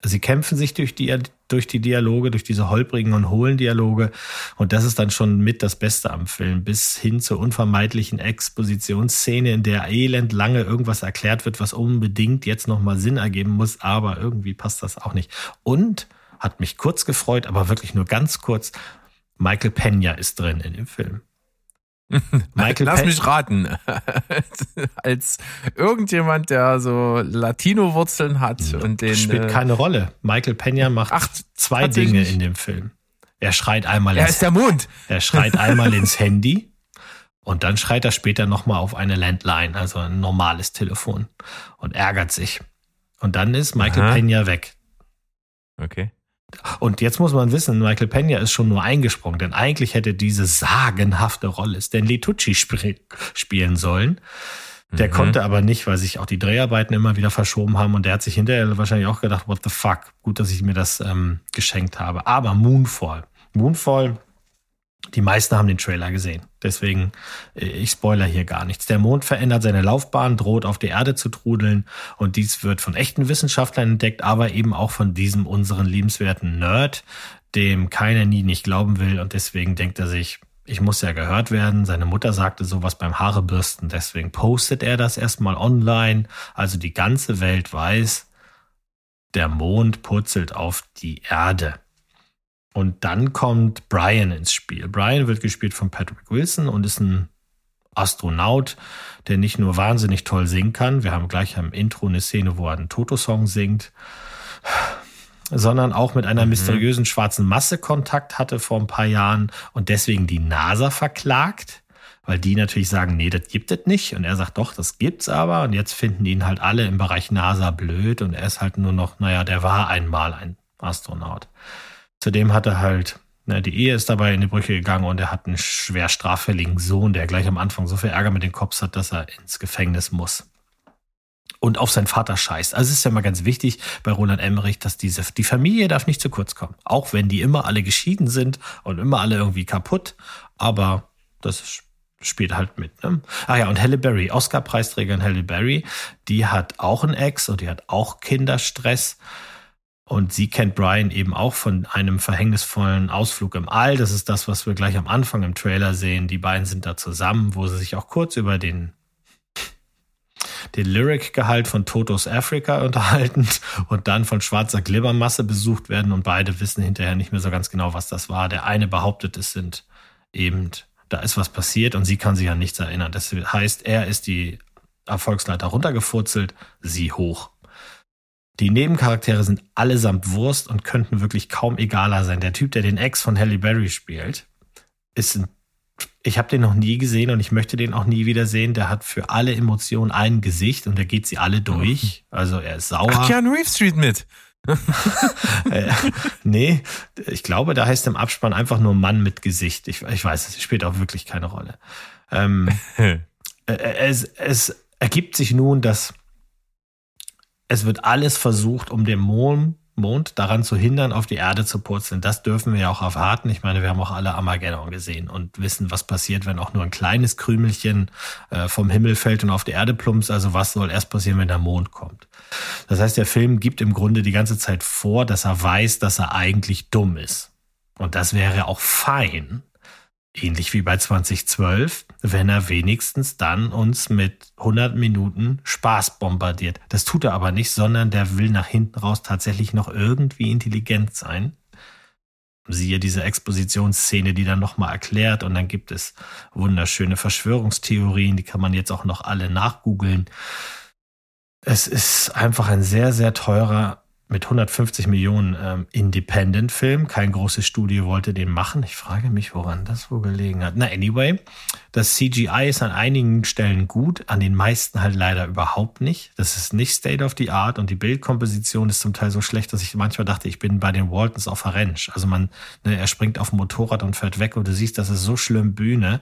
Sie kämpfen sich durch die, durch die Dialoge, durch diese holprigen und hohlen Dialoge. Und das ist dann schon mit das Beste am Film, bis hin zur unvermeidlichen Expositionsszene, in der elend lange irgendwas erklärt wird, was unbedingt jetzt nochmal Sinn ergeben muss, aber irgendwie passt das auch nicht. Und hat mich kurz gefreut, aber wirklich nur ganz kurz. Michael Pena ist drin in dem Film. Michael Lass Penn. mich raten. Als irgendjemand, der so Latino-Wurzeln hat und den. Spielt äh, keine Rolle. Michael Pena macht Ach, zwei Dinge in dem Film. Er schreit einmal er ins, ist der Mond. Er schreit einmal ins Handy und dann schreit er später nochmal auf eine Landline, also ein normales Telefon und ärgert sich. Und dann ist Michael Aha. Pena weg. Okay. Und jetzt muss man wissen, Michael Pena ist schon nur eingesprungen, denn eigentlich hätte diese sagenhafte Rolle Stanley Tucci sp spielen sollen. Der mhm. konnte aber nicht, weil sich auch die Dreharbeiten immer wieder verschoben haben und der hat sich hinterher wahrscheinlich auch gedacht, what the fuck, gut, dass ich mir das ähm, geschenkt habe. Aber Moonfall. Moonfall die meisten haben den Trailer gesehen. Deswegen, äh, ich spoiler hier gar nichts. Der Mond verändert seine Laufbahn, droht auf die Erde zu trudeln und dies wird von echten Wissenschaftlern entdeckt, aber eben auch von diesem unseren liebenswerten Nerd, dem keiner nie nicht glauben will und deswegen denkt er sich, ich muss ja gehört werden. Seine Mutter sagte sowas beim Haarebürsten, deswegen postet er das erstmal online. Also die ganze Welt weiß, der Mond purzelt auf die Erde. Und dann kommt Brian ins Spiel. Brian wird gespielt von Patrick Wilson und ist ein Astronaut, der nicht nur wahnsinnig toll singen kann, wir haben gleich am Intro eine Szene, wo er einen Toto-Song singt, sondern auch mit einer mhm. mysteriösen schwarzen Masse Kontakt hatte vor ein paar Jahren und deswegen die NASA verklagt, weil die natürlich sagen, nee, das gibt es nicht. Und er sagt, doch, das gibt's aber. Und jetzt finden ihn halt alle im Bereich NASA blöd und er ist halt nur noch, naja, der war einmal ein Astronaut. Zudem hat er halt, ne, die Ehe ist dabei in die Brüche gegangen und er hat einen schwer straffälligen Sohn, der gleich am Anfang so viel Ärger mit den Cops hat, dass er ins Gefängnis muss. Und auf seinen Vater scheißt. Also es ist ja mal ganz wichtig bei Roland Emmerich, dass diese, die Familie darf nicht zu kurz kommen. Auch wenn die immer alle geschieden sind und immer alle irgendwie kaputt. Aber das spielt halt mit. Ne? Ah ja, und Halle Berry, Oscar-Preisträgerin Halle Berry, die hat auch einen Ex und die hat auch Kinderstress. Und sie kennt Brian eben auch von einem verhängnisvollen Ausflug im All. Das ist das, was wir gleich am Anfang im Trailer sehen. Die beiden sind da zusammen, wo sie sich auch kurz über den, den Lyric-Gehalt von Totos Africa unterhalten und dann von schwarzer Glibbermasse besucht werden. Und beide wissen hinterher nicht mehr so ganz genau, was das war. Der eine behauptet, es sind eben, da ist was passiert und sie kann sich an nichts erinnern. Das heißt, er ist die Erfolgsleiter runtergefurzelt, sie hoch. Die Nebencharaktere sind allesamt Wurst und könnten wirklich kaum egaler sein. Der Typ, der den Ex von Halle Berry spielt, ist ein ich habe den noch nie gesehen und ich möchte den auch nie wieder sehen. Der hat für alle Emotionen ein Gesicht und der geht sie alle durch. Also er ist sauer. Ach, Keanu Reeves Street mit. äh, nee, ich glaube, da heißt im Abspann einfach nur Mann mit Gesicht. Ich, ich weiß, es spielt auch wirklich keine Rolle. Ähm, äh, es, es ergibt sich nun, dass es wird alles versucht, um den Mond, Mond daran zu hindern, auf die Erde zu purzeln. Das dürfen wir ja auch erwarten. Ich meine, wir haben auch alle Armageddon gesehen und wissen, was passiert, wenn auch nur ein kleines Krümelchen äh, vom Himmel fällt und auf die Erde plumpst. Also was soll erst passieren, wenn der Mond kommt? Das heißt, der Film gibt im Grunde die ganze Zeit vor, dass er weiß, dass er eigentlich dumm ist. Und das wäre auch fein, ähnlich wie bei 2012, wenn er wenigstens dann uns mit 100 Minuten Spaß bombardiert. Das tut er aber nicht, sondern der will nach hinten raus tatsächlich noch irgendwie intelligent sein. Siehe diese Expositionsszene, die dann nochmal erklärt und dann gibt es wunderschöne Verschwörungstheorien, die kann man jetzt auch noch alle nachgoogeln. Es ist einfach ein sehr, sehr teurer mit 150 Millionen ähm, Independent-Film. Kein großes Studio wollte den machen. Ich frage mich, woran das wohl gelegen hat. Na, anyway, das CGI ist an einigen Stellen gut, an den meisten halt leider überhaupt nicht. Das ist nicht State of the Art und die Bildkomposition ist zum Teil so schlecht, dass ich manchmal dachte, ich bin bei den Waltons auf der Ranch. Also man, ne, er springt auf dem Motorrad und fährt weg und du siehst, das ist so schlimm Bühne.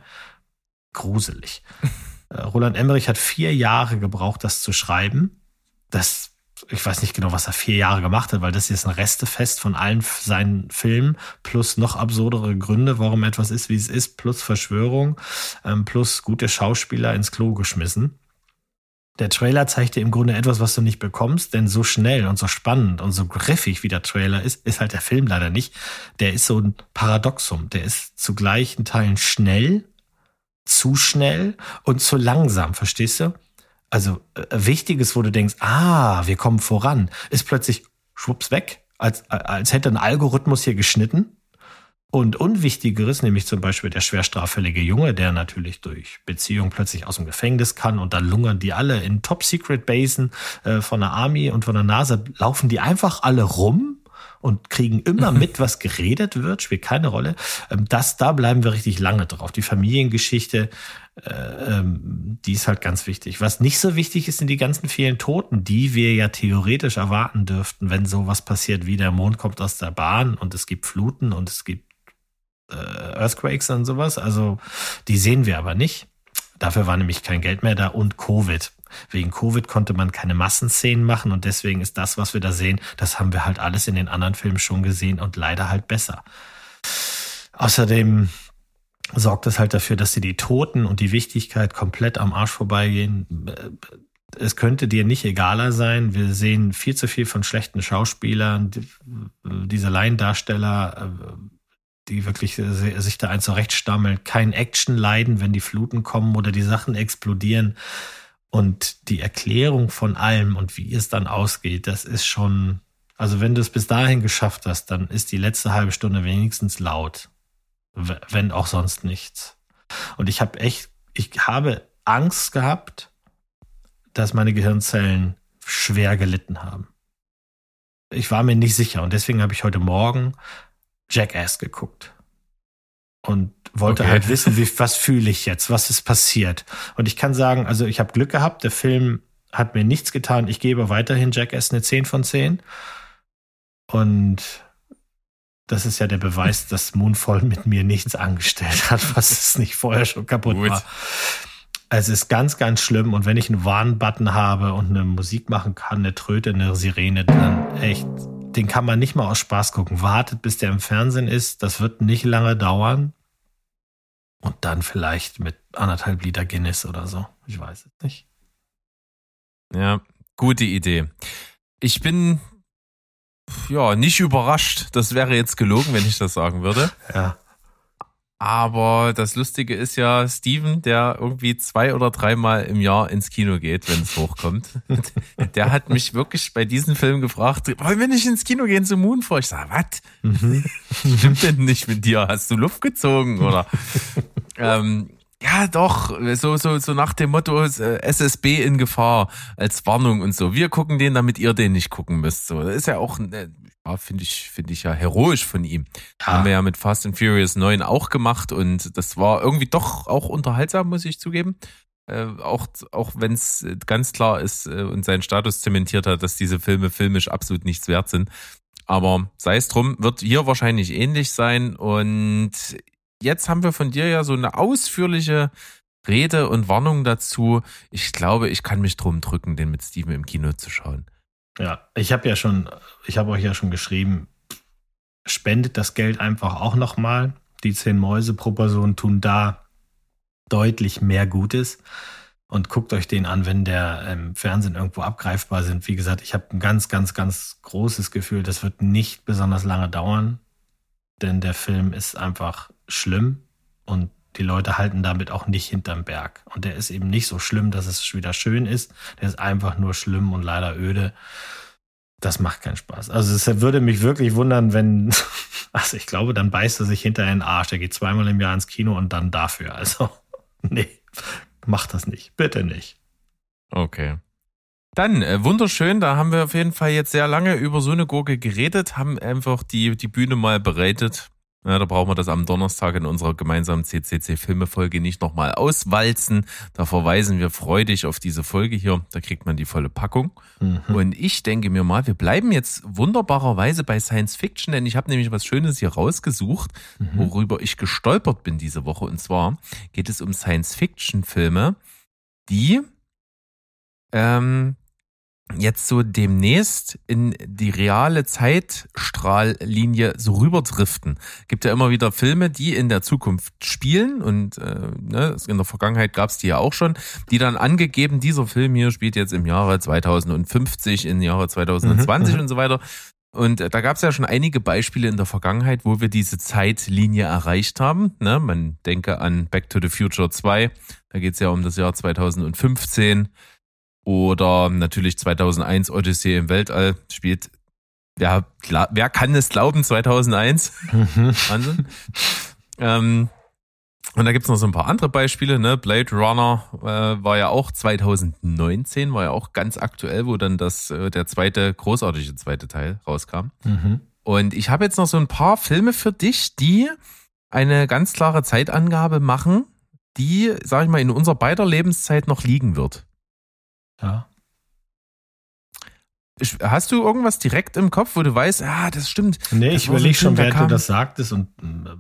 Gruselig. Äh, Roland Emmerich hat vier Jahre gebraucht, das zu schreiben. Das ich weiß nicht genau, was er vier Jahre gemacht hat, weil das ist ein Restefest von allen seinen Filmen, plus noch absurdere Gründe, warum etwas ist, wie es ist, plus Verschwörung, ähm, plus gute Schauspieler ins Klo geschmissen. Der Trailer zeigt dir im Grunde etwas, was du nicht bekommst, denn so schnell und so spannend und so griffig wie der Trailer ist, ist halt der Film leider nicht. Der ist so ein Paradoxum. Der ist zu gleichen Teilen schnell, zu schnell und zu langsam, verstehst du? Also äh, Wichtiges, wo du denkst, ah, wir kommen voran, ist plötzlich schwupps weg, als, als hätte ein Algorithmus hier geschnitten. Und Unwichtigeres, nämlich zum Beispiel der schwer straffällige Junge, der natürlich durch Beziehung plötzlich aus dem Gefängnis kann und dann lungern die alle in Top-Secret-Basen äh, von der Army und von der NASA, laufen die einfach alle rum und kriegen immer mit, was geredet wird, spielt keine Rolle. Ähm, das, da bleiben wir richtig lange drauf. Die Familiengeschichte, äh, ähm, die ist halt ganz wichtig. Was nicht so wichtig ist, sind die ganzen vielen Toten, die wir ja theoretisch erwarten dürften, wenn sowas passiert, wie der Mond kommt aus der Bahn und es gibt Fluten und es gibt äh, Earthquakes und sowas. Also die sehen wir aber nicht. Dafür war nämlich kein Geld mehr da und Covid. Wegen Covid konnte man keine Massenszenen machen und deswegen ist das, was wir da sehen, das haben wir halt alles in den anderen Filmen schon gesehen und leider halt besser. Außerdem sorgt es halt dafür, dass sie die Toten und die Wichtigkeit komplett am Arsch vorbeigehen. Es könnte dir nicht egaler sein. Wir sehen viel zu viel von schlechten Schauspielern, diese Laiendarsteller, die wirklich sich da ein zurechtstammeln, kein Action leiden, wenn die Fluten kommen oder die Sachen explodieren. Und die Erklärung von allem und wie es dann ausgeht, das ist schon, also wenn du es bis dahin geschafft hast, dann ist die letzte halbe Stunde wenigstens laut, wenn auch sonst nichts. Und ich habe echt, ich habe Angst gehabt, dass meine Gehirnzellen schwer gelitten haben. Ich war mir nicht sicher und deswegen habe ich heute Morgen Jackass geguckt und wollte okay. halt wissen, wie, was fühle ich jetzt, was ist passiert. Und ich kann sagen, also ich habe Glück gehabt, der Film hat mir nichts getan. Ich gebe weiterhin Jackass eine 10 von 10. Und das ist ja der Beweis, dass Moonfall mit mir nichts angestellt hat, was es nicht vorher schon kaputt Gut. war. Es ist ganz, ganz schlimm. Und wenn ich einen Warn-Button habe und eine Musik machen kann, eine Tröte, eine Sirene, dann echt den kann man nicht mal aus Spaß gucken. Wartet, bis der im Fernsehen ist. Das wird nicht lange dauern. Und dann vielleicht mit anderthalb Liter Guinness oder so. Ich weiß es nicht. Ja, gute Idee. Ich bin ja nicht überrascht. Das wäre jetzt gelogen, wenn ich das sagen würde. Ja. Aber das Lustige ist ja, Steven, der irgendwie zwei oder dreimal im Jahr ins Kino geht, wenn es hochkommt, der hat mich wirklich bei diesem Film gefragt, wollen wir nicht ins Kino gehen zu Moonfall? Ich sage, was? Mhm. Stimmt denn nicht mit dir? Hast du Luft gezogen? Oder ähm, ja, doch, so, so, so nach dem Motto äh, SSB in Gefahr als Warnung und so. Wir gucken den, damit ihr den nicht gucken müsst. So, das ist ja auch, äh, ja, finde ich, finde ich ja heroisch von ihm. Ja. Haben wir ja mit Fast and Furious 9 auch gemacht und das war irgendwie doch auch unterhaltsam, muss ich zugeben. Äh, auch auch wenn es ganz klar ist äh, und seinen Status zementiert hat, dass diese Filme filmisch absolut nichts wert sind. Aber sei es drum, wird hier wahrscheinlich ähnlich sein. Und jetzt haben wir von dir ja so eine ausführliche Rede und Warnung dazu. Ich glaube, ich kann mich drum drücken, den mit Steven im Kino zu schauen. Ja, ich habe ja schon, ich habe euch ja schon geschrieben, spendet das Geld einfach auch nochmal. Die zehn Mäuse pro Person tun da deutlich mehr Gutes. Und guckt euch den an, wenn der im Fernsehen irgendwo abgreifbar sind. Wie gesagt, ich habe ein ganz, ganz, ganz großes Gefühl, das wird nicht besonders lange dauern. Denn der Film ist einfach schlimm und die Leute halten damit auch nicht hinterm Berg. Und der ist eben nicht so schlimm, dass es wieder schön ist. Der ist einfach nur schlimm und leider öde. Das macht keinen Spaß. Also es würde mich wirklich wundern, wenn, also ich glaube, dann beißt er sich hinter den Arsch. Der geht zweimal im Jahr ins Kino und dann dafür. Also, nee, macht das nicht. Bitte nicht. Okay. Dann, äh, wunderschön, da haben wir auf jeden Fall jetzt sehr lange über so eine Gurke geredet, haben einfach die, die Bühne mal bereitet. Ja, da brauchen wir das am Donnerstag in unserer gemeinsamen CCC-Filme-Folge nicht nochmal auswalzen. Da verweisen wir freudig auf diese Folge hier. Da kriegt man die volle Packung. Mhm. Und ich denke mir mal, wir bleiben jetzt wunderbarerweise bei Science Fiction, denn ich habe nämlich was Schönes hier rausgesucht, mhm. worüber ich gestolpert bin diese Woche. Und zwar geht es um Science Fiction-Filme, die ähm, jetzt so demnächst in die reale Zeitstrahllinie so rüberdriften. Gibt ja immer wieder Filme, die in der Zukunft spielen und äh, ne, in der Vergangenheit gab es die ja auch schon, die dann angegeben, dieser Film hier spielt jetzt im Jahre 2050, im Jahre 2020 mhm, und so weiter. Und äh, da gab es ja schon einige Beispiele in der Vergangenheit, wo wir diese Zeitlinie erreicht haben. Ne? Man denke an Back to the Future 2, da geht es ja um das Jahr 2015. Oder natürlich 2001 Odyssee im Weltall spielt. Ja, wer kann es glauben, 2001? Mhm. Wahnsinn. ähm, und da gibt's noch so ein paar andere Beispiele. Ne? Blade Runner äh, war ja auch 2019, war ja auch ganz aktuell, wo dann das äh, der zweite, großartige zweite Teil rauskam. Mhm. Und ich habe jetzt noch so ein paar Filme für dich, die eine ganz klare Zeitangabe machen, die, sag ich mal, in unserer beider Lebenszeit noch liegen wird. Ja. Hast du irgendwas direkt im Kopf, wo du weißt, ah, das stimmt. Nee, das ich überlege schon, während du das sagtest und äh,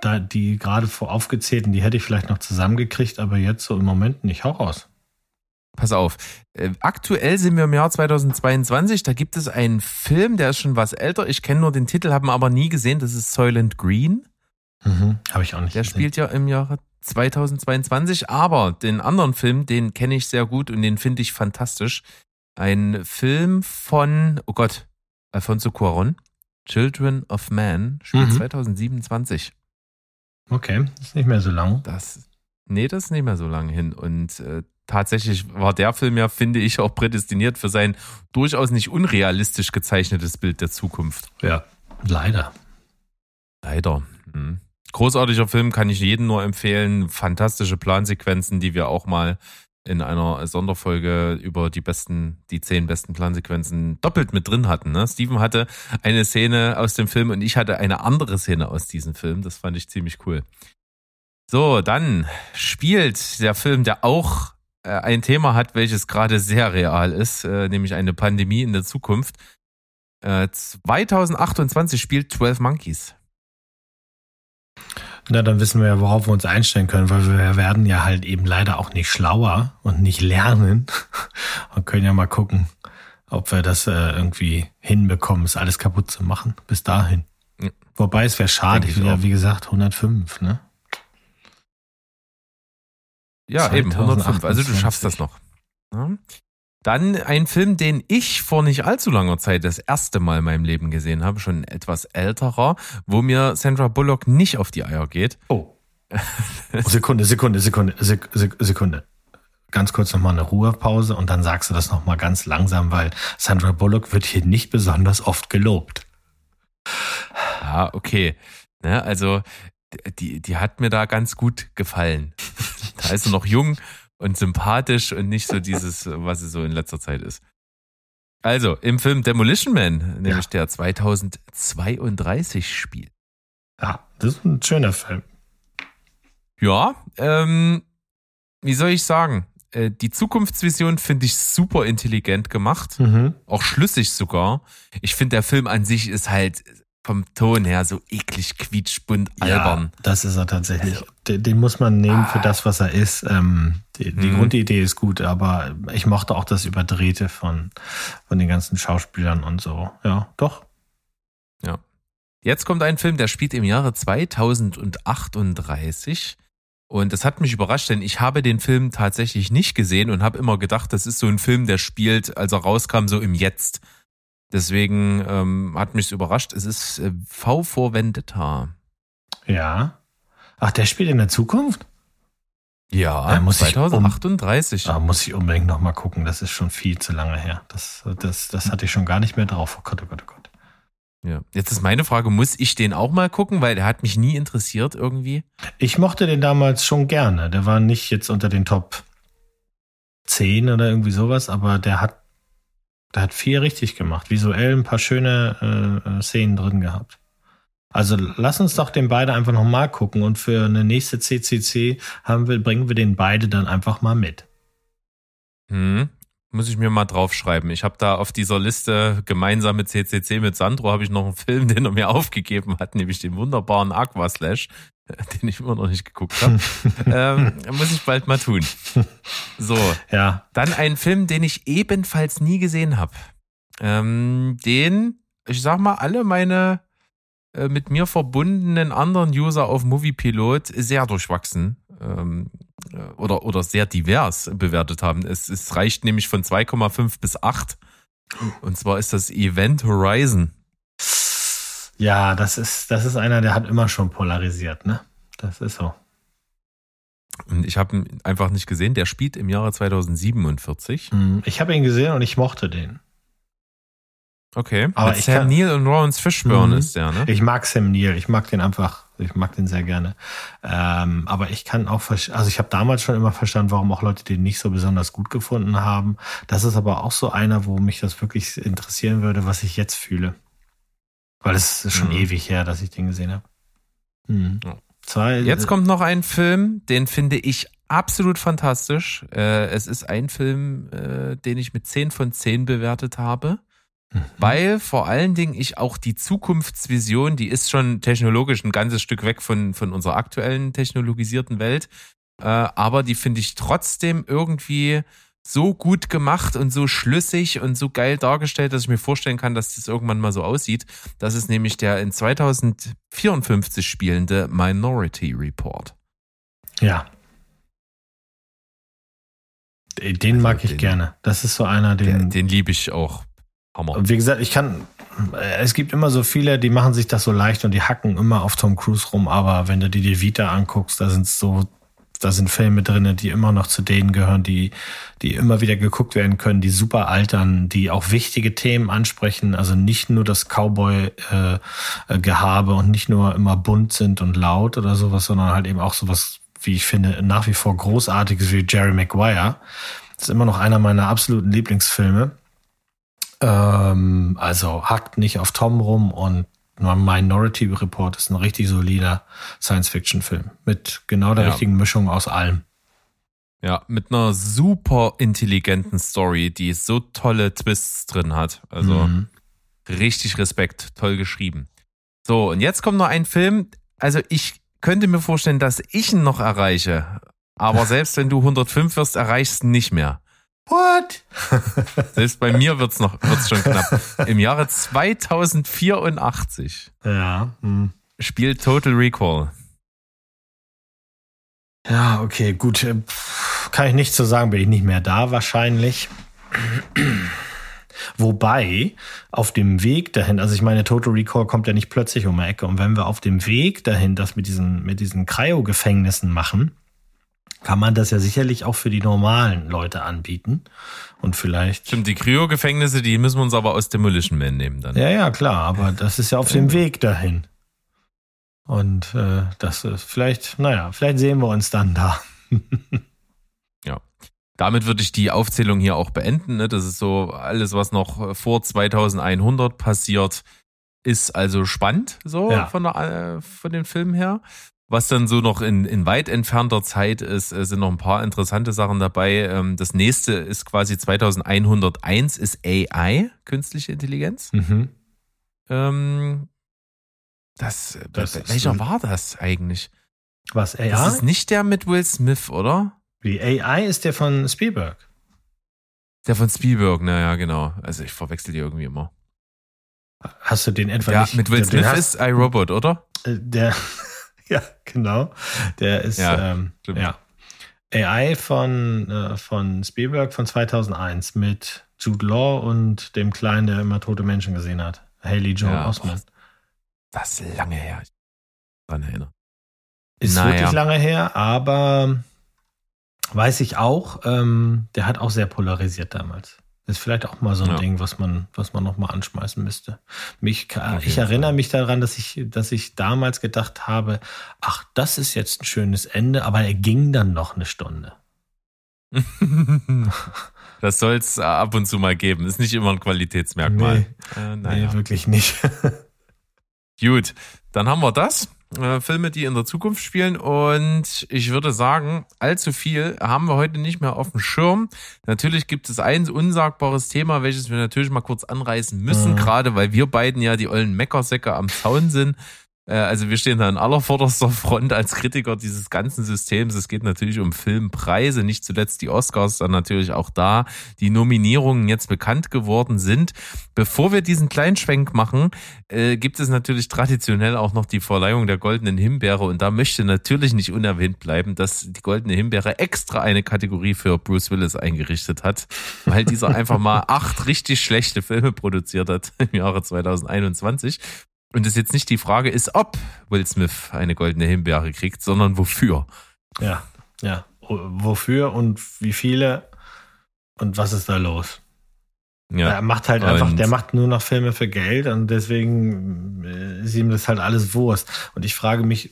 da die gerade vor aufgezählten, die hätte ich vielleicht noch zusammengekriegt, aber jetzt so im Moment nicht. Hau raus. Pass auf. Äh, aktuell sind wir im Jahr 2022. Da gibt es einen Film, der ist schon was älter. Ich kenne nur den Titel, habe ihn aber nie gesehen. Das ist Soylent Green. Mhm, habe ich auch nicht. Der gesehen. spielt ja im Jahre 2022, aber den anderen Film, den kenne ich sehr gut und den finde ich fantastisch. Ein Film von, oh Gott, Alfonso Cuaron, Children of Man, spielt mhm. 2027. Okay, ist nicht mehr so lang. Das, nee, das ist nicht mehr so lang hin. Und äh, tatsächlich war der Film ja, finde ich, auch prädestiniert für sein durchaus nicht unrealistisch gezeichnetes Bild der Zukunft. Ja, leider. Leider. Hm. Großartiger Film, kann ich jedem nur empfehlen. Fantastische Plansequenzen, die wir auch mal in einer Sonderfolge über die besten, die zehn besten Plansequenzen doppelt mit drin hatten. Ne? Steven hatte eine Szene aus dem Film und ich hatte eine andere Szene aus diesem Film. Das fand ich ziemlich cool. So, dann spielt der Film, der auch äh, ein Thema hat, welches gerade sehr real ist, äh, nämlich eine Pandemie in der Zukunft. Äh, 2028 spielt 12 Monkeys. Na, dann wissen wir ja, worauf wir uns einstellen können, weil wir werden ja halt eben leider auch nicht schlauer und nicht lernen und können ja mal gucken, ob wir das äh, irgendwie hinbekommen, es alles kaputt zu machen. Bis dahin. Ja. Wobei es wäre schade, ich will ja, wie gesagt, 105, ne? Ja, eben, 105. Also du schaffst das noch. Ja. Dann ein Film, den ich vor nicht allzu langer Zeit das erste Mal in meinem Leben gesehen habe, schon etwas älterer, wo mir Sandra Bullock nicht auf die Eier geht. Oh. Sekunde, Sekunde, Sekunde, Sekunde. Ganz kurz nochmal eine Ruhepause und dann sagst du das nochmal ganz langsam, weil Sandra Bullock wird hier nicht besonders oft gelobt. Ja, okay. Ne, also, die, die hat mir da ganz gut gefallen. da ist sie noch jung und sympathisch und nicht so dieses, was es so in letzter Zeit ist. Also, im Film Demolition Man, nämlich ja. der 2032 spielt. Ja, das ist ein schöner Film. Ja, ähm, wie soll ich sagen? Äh, die Zukunftsvision finde ich super intelligent gemacht, mhm. auch schlüssig sogar. Ich finde, der Film an sich ist halt vom Ton her so eklig quietschbunt albern. Ja, das ist er tatsächlich. Also, den, den, muss man nehmen für das, was er ist. Ähm, die, die mhm. Grundidee ist gut, aber ich mochte auch das Überdrehte von, von den ganzen Schauspielern und so. Ja, doch. Ja. Jetzt kommt ein Film, der spielt im Jahre 2038. Und das hat mich überrascht, denn ich habe den Film tatsächlich nicht gesehen und habe immer gedacht, das ist so ein Film, der spielt, als er rauskam, so im Jetzt. Deswegen ähm, hat mich überrascht. Es ist äh, V vor Vendetta. Ja. Ach, der spielt in der Zukunft? Ja, da muss 2038. Ich um, da muss ich unbedingt nochmal gucken. Das ist schon viel zu lange her. Das, das, das hatte ich schon gar nicht mehr drauf. Oh Gott, oh Gott, oh Gott. Ja. Jetzt ist meine Frage, muss ich den auch mal gucken? Weil der hat mich nie interessiert irgendwie. Ich mochte den damals schon gerne. Der war nicht jetzt unter den Top zehn oder irgendwie sowas, aber der hat, der hat viel richtig gemacht. Visuell ein paar schöne äh, äh Szenen drin gehabt. Also lass uns doch den beide einfach nochmal gucken und für eine nächste CCC wir, bringen wir den beide dann einfach mal mit. Hm, muss ich mir mal draufschreiben. Ich habe da auf dieser Liste gemeinsam mit CCC mit Sandro habe ich noch einen Film, den er mir aufgegeben hat, nämlich den wunderbaren Aqua Slash, den ich immer noch nicht geguckt habe. ähm, muss ich bald mal tun. So, ja. Dann ein Film, den ich ebenfalls nie gesehen habe. Ähm, den, ich sag mal, alle meine äh, mit mir verbundenen anderen User auf Moviepilot sehr durchwachsen ähm, äh, oder, oder sehr divers bewertet haben. Es, es reicht nämlich von 2,5 bis 8. Und zwar ist das Event Horizon. Ja, das ist, das ist einer, der hat immer schon polarisiert, ne? Das ist so. Und ich habe ihn einfach nicht gesehen. Der spielt im Jahre 2047. Hm, ich habe ihn gesehen und ich mochte den. Okay. Aber Mit ich Sam Neill und Lawrence Fishburne mhm. ist der, ne? Ich mag Sam Neill. Ich mag den einfach. Ich mag den sehr gerne. Ähm, aber ich kann auch, also ich habe damals schon immer verstanden, warum auch Leute den nicht so besonders gut gefunden haben. Das ist aber auch so einer, wo mich das wirklich interessieren würde, was ich jetzt fühle. Weil es ist schon mhm. ewig her, dass ich den gesehen habe. Mhm. Zwei, jetzt kommt noch ein Film, den finde ich absolut fantastisch. Äh, es ist ein Film, äh, den ich mit 10 von 10 bewertet habe. Mhm. Weil vor allen Dingen ich auch die Zukunftsvision, die ist schon technologisch ein ganzes Stück weg von, von unserer aktuellen technologisierten Welt, äh, aber die finde ich trotzdem irgendwie so gut gemacht und so schlüssig und so geil dargestellt, dass ich mir vorstellen kann, dass das irgendwann mal so aussieht. Das ist nämlich der in 2054 spielende Minority Report. Ja. Den also mag ich den, gerne. Das ist so einer, den. Den, den liebe ich auch. Hammer. Und wie gesagt, ich kann, es gibt immer so viele, die machen sich das so leicht und die hacken immer auf Tom Cruise rum, aber wenn du dir die Vita anguckst, da sind so, da sind Filme drinne, die immer noch zu denen gehören, die, die immer wieder geguckt werden können, die super altern, die auch wichtige Themen ansprechen, also nicht nur das Cowboy-Gehabe äh, und nicht nur immer bunt sind und laut oder sowas, sondern halt eben auch sowas, wie ich finde, nach wie vor großartiges wie Jerry Maguire. Das ist immer noch einer meiner absoluten Lieblingsfilme. Ähm, also hackt nicht auf Tom rum und Minority Report ist ein richtig solider Science-Fiction-Film mit genau der ja. richtigen Mischung aus allem. Ja, mit einer super intelligenten Story, die so tolle Twists drin hat. Also mhm. richtig Respekt, toll geschrieben. So, und jetzt kommt noch ein Film. Also ich könnte mir vorstellen, dass ich ihn noch erreiche. Aber selbst wenn du 105 wirst, erreichst du ihn nicht mehr. What? Selbst bei mir wird's noch, wird's schon knapp. Im Jahre 2084 ja, hm. spielt Total Recall. Ja, okay, gut. Äh, kann ich nichts zu sagen, bin ich nicht mehr da wahrscheinlich. Wobei auf dem Weg dahin, also ich meine, Total Recall kommt ja nicht plötzlich um die Ecke. Und wenn wir auf dem Weg dahin das mit diesen, mit diesen Cryo-Gefängnissen machen, kann man das ja sicherlich auch für die normalen Leute anbieten. Und vielleicht. Stimmt, die Kryo-Gefängnisse, die müssen wir uns aber aus Demolition Man nehmen dann. Ja, ja, klar, aber das ist ja auf dem Weg dahin. Und äh, das ist vielleicht, naja, vielleicht sehen wir uns dann da. ja. Damit würde ich die Aufzählung hier auch beenden. Ne? Das ist so alles, was noch vor 2100 passiert, ist also spannend, so ja. von, der, äh, von den Filmen her. Was dann so noch in, in weit entfernter Zeit ist, äh, sind noch ein paar interessante Sachen dabei. Ähm, das nächste ist quasi 2101 ist AI, künstliche Intelligenz. Mhm. Ähm, das, das welcher war das eigentlich? Was, AI? Das ist nicht der mit Will Smith, oder? Wie AI ist der von Spielberg. Der von Spielberg, naja, genau. Also ich verwechsel die irgendwie immer. Hast du den etwa ja, nicht? mit Will Smith ist iRobot, oder? Äh, der, ja, genau. Der ist, ja, ähm, ja. AI von, äh, von Spielberg von 2001 mit Jude Law und dem Kleinen, der immer tote Menschen gesehen hat. Haley Joel ja, Osment. Das ist lange her. Ich daran erinnern. Ist naja. wirklich lange her, aber weiß ich auch, ähm, der hat auch sehr polarisiert damals. Ist vielleicht auch mal so ein ja. Ding, was man, was man noch mal anschmeißen müsste. Mich, ich erinnere mich daran, dass ich, dass ich damals gedacht habe, ach, das ist jetzt ein schönes Ende, aber er ging dann noch eine Stunde. das soll es ab und zu mal geben. Ist nicht immer ein Qualitätsmerkmal. Nee, äh, naja. nee wirklich nicht. Gut, dann haben wir das. Äh, Filme, die in der Zukunft spielen. Und ich würde sagen, allzu viel haben wir heute nicht mehr auf dem Schirm. Natürlich gibt es ein unsagbares Thema, welches wir natürlich mal kurz anreißen müssen, mhm. gerade weil wir beiden ja die ollen Meckersäcke am Zaun sind. Äh, also wir stehen da in aller vorderster Front als Kritiker dieses ganzen Systems. Es geht natürlich um Filmpreise, nicht zuletzt die Oscars, dann natürlich auch da die Nominierungen jetzt bekannt geworden sind. Bevor wir diesen kleinen Schwenk machen, äh, gibt es natürlich traditionell auch noch die Verleihung der Goldenen Himbeere und da möchte natürlich nicht unerwähnt bleiben, dass die Goldene Himbeere extra eine Kategorie für Bruce Willis eingerichtet hat, weil dieser einfach mal acht richtig schlechte Filme produziert hat im Jahre 2021 und es jetzt nicht die Frage ist, ob Will Smith eine goldene Himbeere kriegt, sondern wofür. Ja, ja. Wofür und wie viele und was ist da los? Ja. Er macht halt einfach, der macht nur noch Filme für Geld und deswegen äh, ist ihm das halt alles Wurst. Und ich frage mich,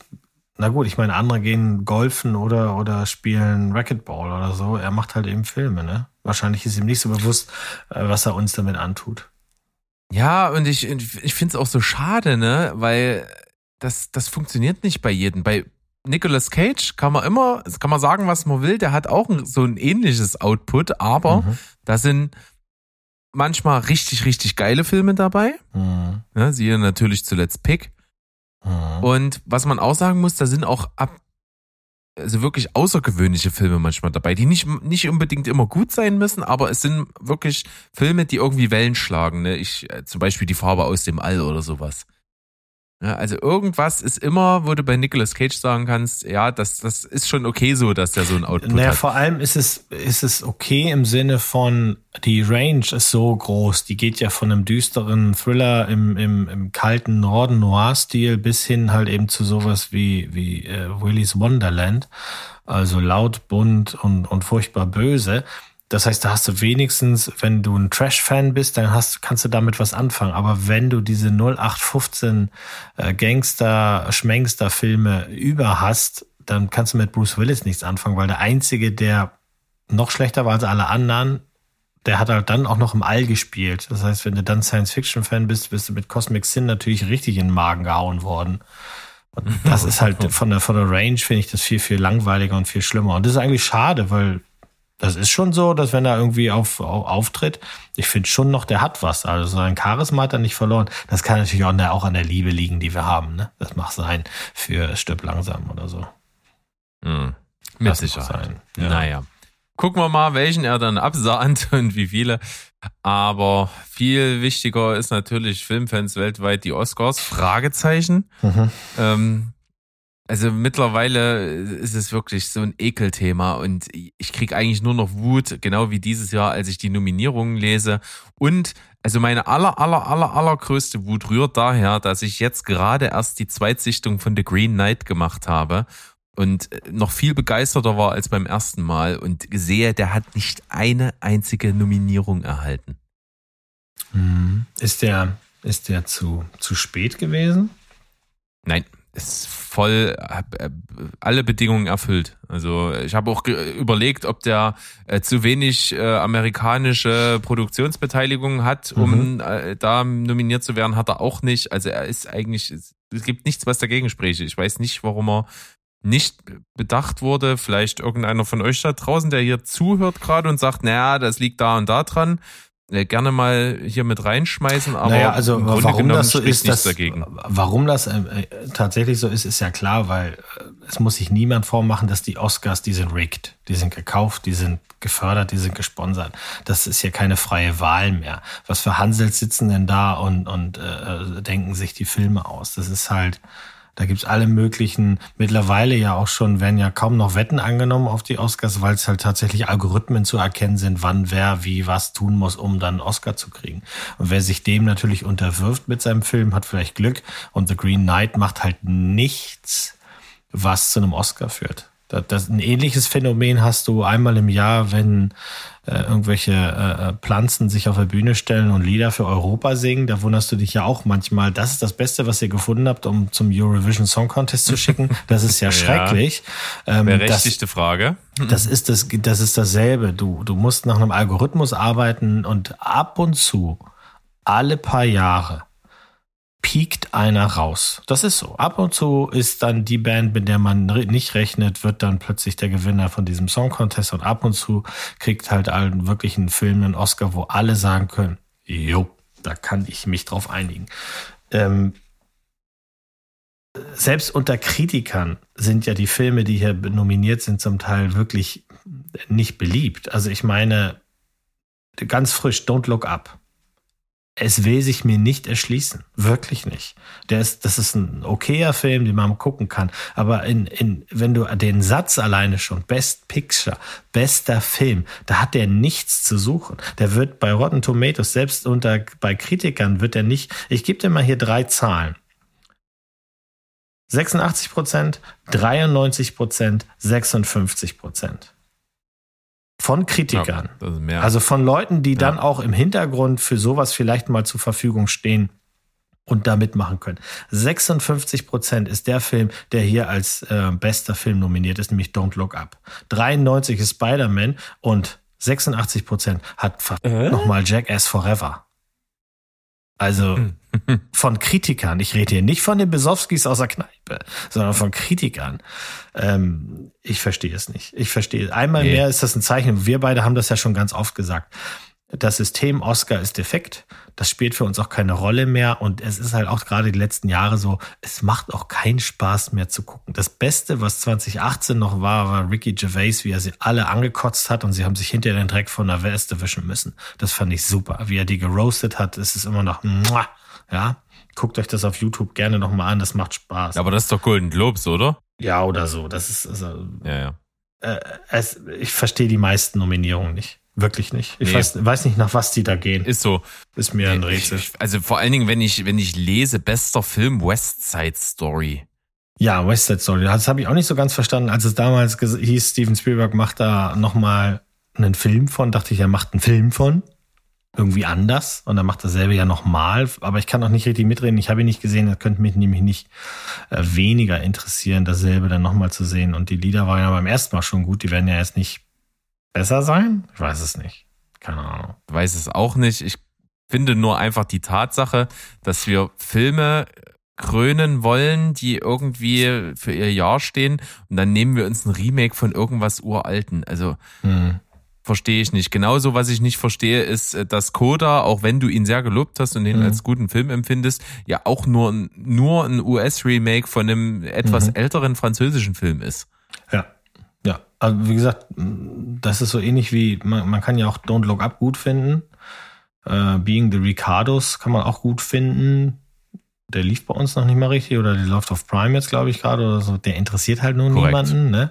na gut, ich meine, andere gehen golfen oder, oder spielen Racquetball oder so. Er macht halt eben Filme, ne? Wahrscheinlich ist ihm nicht so bewusst, äh, was er uns damit antut. Ja, und ich, ich finde es auch so schade, ne? Weil das, das funktioniert nicht bei jedem. Bei Nicolas Cage kann man immer, kann man sagen, was man will, der hat auch so ein ähnliches Output, aber mhm. da sind manchmal richtig, richtig geile Filme dabei. Mhm. Ja, siehe natürlich zuletzt Pick. Mhm. Und was man auch sagen muss, da sind auch ab also wirklich außergewöhnliche Filme manchmal dabei, die nicht, nicht unbedingt immer gut sein müssen, aber es sind wirklich Filme, die irgendwie Wellen schlagen. Ne? Ich, äh, zum Beispiel die Farbe aus dem All oder sowas. Ja, also irgendwas ist immer, wo du bei Nicolas Cage sagen kannst, ja, das, das ist schon okay so, dass der so ein Output naja, hat. Vor allem ist es, ist es okay im Sinne von, die Range ist so groß, die geht ja von einem düsteren Thriller im, im, im kalten Norden Noir-Stil bis hin halt eben zu sowas wie, wie äh, Willy's Wonderland. Also laut, bunt und, und furchtbar böse. Das heißt, da hast du wenigstens, wenn du ein Trash-Fan bist, dann hast, kannst du damit was anfangen. Aber wenn du diese 0815 äh, Gangster, Schmengster-Filme über hast, dann kannst du mit Bruce Willis nichts anfangen, weil der einzige, der noch schlechter war als alle anderen, der hat halt dann auch noch im All gespielt. Das heißt, wenn du dann Science-Fiction-Fan bist, bist du mit Cosmic Sin natürlich richtig in den Magen gehauen worden. Und das ist halt von der, von der Range finde ich das viel, viel langweiliger und viel schlimmer. Und das ist eigentlich schade, weil das ist schon so, dass wenn er irgendwie auf, auf auftritt, ich finde schon noch, der hat was. Also sein Charisma hat er nicht verloren. Das kann natürlich auch, auch an der Liebe liegen, die wir haben. Ne? Das macht sein für Stirb langsam oder so. Mhm. Mit das Sicherheit. Ja. Naja. Gucken wir mal, welchen er dann absahnt und wie viele. Aber viel wichtiger ist natürlich Filmfans weltweit die Oscars. Fragezeichen. Mhm. Ähm, also mittlerweile ist es wirklich so ein Ekelthema und ich krieg eigentlich nur noch Wut, genau wie dieses Jahr, als ich die Nominierungen lese. Und also meine aller, aller, aller, allergrößte Wut rührt daher, dass ich jetzt gerade erst die Zweitsichtung von The Green Knight gemacht habe und noch viel begeisterter war als beim ersten Mal und sehe, der hat nicht eine einzige Nominierung erhalten. Hm. Ist der, ist der zu, zu spät gewesen? Nein ist voll äh, alle Bedingungen erfüllt. Also ich habe auch überlegt, ob der äh, zu wenig äh, amerikanische Produktionsbeteiligung hat, um mhm. äh, da nominiert zu werden, hat er auch nicht. Also er ist eigentlich, es gibt nichts, was dagegen spricht. Ich weiß nicht, warum er nicht bedacht wurde. Vielleicht irgendeiner von euch da draußen, der hier zuhört gerade und sagt, naja, das liegt da und da dran. Äh, gerne mal hier mit reinschmeißen, aber naja, also im Grunde warum das so ist, das, dagegen. warum das äh, äh, tatsächlich so ist, ist ja klar, weil äh, es muss sich niemand vormachen, dass die Oscars, die sind rigged, die sind gekauft, die sind gefördert, die sind gesponsert. Das ist ja keine freie Wahl mehr. Was für Hansels sitzen denn da und, und äh, denken sich die Filme aus? Das ist halt da gibt's alle möglichen, mittlerweile ja auch schon, werden ja kaum noch Wetten angenommen auf die Oscars, weil es halt tatsächlich Algorithmen zu erkennen sind, wann wer wie was tun muss, um dann einen Oscar zu kriegen. Und wer sich dem natürlich unterwirft mit seinem Film, hat vielleicht Glück. Und The Green Knight macht halt nichts, was zu einem Oscar führt. Das, das, ein ähnliches Phänomen hast du einmal im Jahr, wenn äh, irgendwelche äh, Pflanzen sich auf der Bühne stellen und Lieder für Europa singen. Da wunderst du dich ja auch manchmal. Das ist das Beste, was ihr gefunden habt, um zum Eurovision Song Contest zu schicken. Das ist ja schrecklich. Ja, ähm, berechtigte das, Frage. Das ist das, das ist dasselbe. Du, du musst nach einem Algorithmus arbeiten und ab und zu, alle paar Jahre, piekt einer raus. Das ist so. Ab und zu ist dann die Band, mit der man nicht rechnet, wird dann plötzlich der Gewinner von diesem Song Contest und ab und zu kriegt halt allen wirklich einen Film einen Oscar, wo alle sagen können, jo, da kann ich mich drauf einigen. Ähm, selbst unter Kritikern sind ja die Filme, die hier nominiert sind, zum Teil wirklich nicht beliebt. Also ich meine, ganz frisch, Don't Look Up es will sich mir nicht erschließen. Wirklich nicht. Der ist, das ist ein okayer Film, den man gucken kann. Aber in, in, wenn du den Satz alleine schon, Best Picture, bester Film, da hat der nichts zu suchen. Der wird bei Rotten Tomatoes, selbst unter, bei Kritikern wird er nicht, ich gebe dir mal hier drei Zahlen. 86 Prozent, 93 Prozent, 56 Prozent. Von Kritikern. Ja, also von Leuten, die ja. dann auch im Hintergrund für sowas vielleicht mal zur Verfügung stehen und da mitmachen können. 56 Prozent ist der Film, der hier als äh, bester Film nominiert ist, nämlich Don't Look Up. 93 ist Spider-Man und 86 Prozent hat äh? nochmal Jackass Forever. Also hm. von Kritikern. Ich rede hier nicht von den Besowskis aus der Kneipe, sondern von Kritikern. Ähm, ich verstehe es nicht. Ich verstehe. Einmal nee. mehr ist das ein Zeichen. Wir beide haben das ja schon ganz oft gesagt. Das System Oscar ist defekt. Das spielt für uns auch keine Rolle mehr. Und es ist halt auch gerade die letzten Jahre so, es macht auch keinen Spaß mehr zu gucken. Das Beste, was 2018 noch war, war Ricky Gervais, wie er sie alle angekotzt hat und sie haben sich hinter den Dreck von der Weste wischen müssen. Das fand ich super. Wie er die geroastet hat, ist es immer noch, muah, ja. Guckt euch das auf YouTube gerne nochmal an, das macht Spaß. Aber das ist doch Golden Globes, oder? Ja, oder so. Das ist, also, ja, ja. Äh, es, ich verstehe die meisten Nominierungen nicht. Wirklich nicht. Ich nee. weiß, weiß nicht, nach was die da gehen. Ist so. Ist mir ein Rätsel. Ich, also vor allen Dingen, wenn ich, wenn ich lese, bester Film West Side Story. Ja, West Side Story. Das habe ich auch nicht so ganz verstanden. Als es damals hieß, Steven Spielberg macht da nochmal einen Film von, dachte ich, er macht einen Film von. Irgendwie anders. Und dann macht dasselbe ja nochmal. Aber ich kann auch nicht richtig mitreden. Ich habe ihn nicht gesehen. Das könnte mich nämlich nicht äh, weniger interessieren, dasselbe dann nochmal zu sehen. Und die Lieder waren ja beim ersten Mal schon gut. Die werden ja jetzt nicht besser sein? Ich weiß es nicht. Keine Ahnung. Ich weiß es auch nicht. Ich finde nur einfach die Tatsache, dass wir Filme krönen wollen, die irgendwie für ihr Jahr stehen und dann nehmen wir uns ein Remake von irgendwas Uralten. Also hm. Verstehe ich nicht. Genauso, was ich nicht verstehe, ist, äh, dass Coda, auch wenn du ihn sehr gelobt hast und ihn hm. als guten Film empfindest, ja auch nur, nur ein US-Remake von einem etwas mhm. älteren französischen Film ist. Ja. Ja, also wie gesagt, das ist so ähnlich wie, man, man kann ja auch Don't Look Up gut finden. Äh, Being the Ricardos kann man auch gut finden. Der lief bei uns noch nicht mal richtig oder der läuft auf Prime jetzt, glaube ich, gerade oder so. Der interessiert halt nur Korrekt. niemanden. Ne?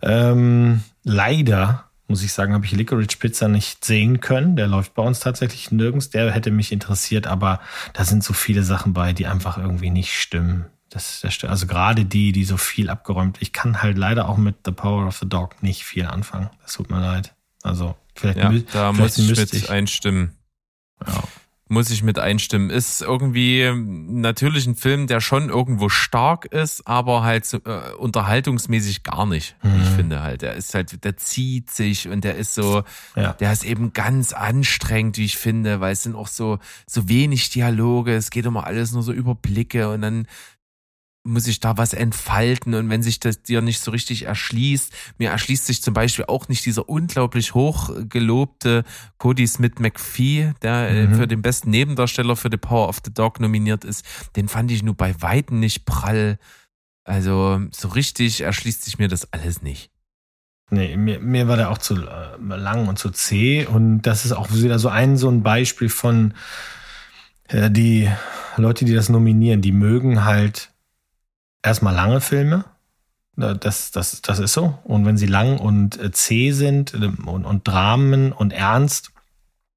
Ähm, leider, muss ich sagen, habe ich Licorice Pizza nicht sehen können. Der läuft bei uns tatsächlich nirgends. Der hätte mich interessiert, aber da sind so viele Sachen bei, die einfach irgendwie nicht stimmen. Das, das, also gerade die, die so viel abgeräumt. Ich kann halt leider auch mit The Power of the Dog nicht viel anfangen. Das tut mir leid. Also vielleicht, ja, mü da vielleicht muss ich mit einstimmen. Ja. Muss ich mit einstimmen. Ist irgendwie natürlich ein Film, der schon irgendwo stark ist, aber halt so, äh, unterhaltungsmäßig gar nicht. Mhm. Ich finde halt, der ist halt, der zieht sich und der ist so, ja. der ist eben ganz anstrengend, wie ich finde, weil es sind auch so so wenig Dialoge. Es geht immer alles nur so über Blicke und dann muss ich da was entfalten und wenn sich das dir nicht so richtig erschließt, mir erschließt sich zum Beispiel auch nicht dieser unglaublich hochgelobte Cody Smith McPhee, der äh, mhm. für den besten Nebendarsteller für The Power of the Dog nominiert ist, den fand ich nur bei Weitem nicht prall. Also so richtig erschließt sich mir das alles nicht. Nee, mir, mir war der auch zu äh, lang und zu zäh und das ist auch wieder so ein so ein Beispiel von äh, die Leute, die das nominieren, die mögen halt erstmal lange Filme. Das, das, das ist so. Und wenn sie lang und äh, zäh sind ähm, und, und Dramen und ernst,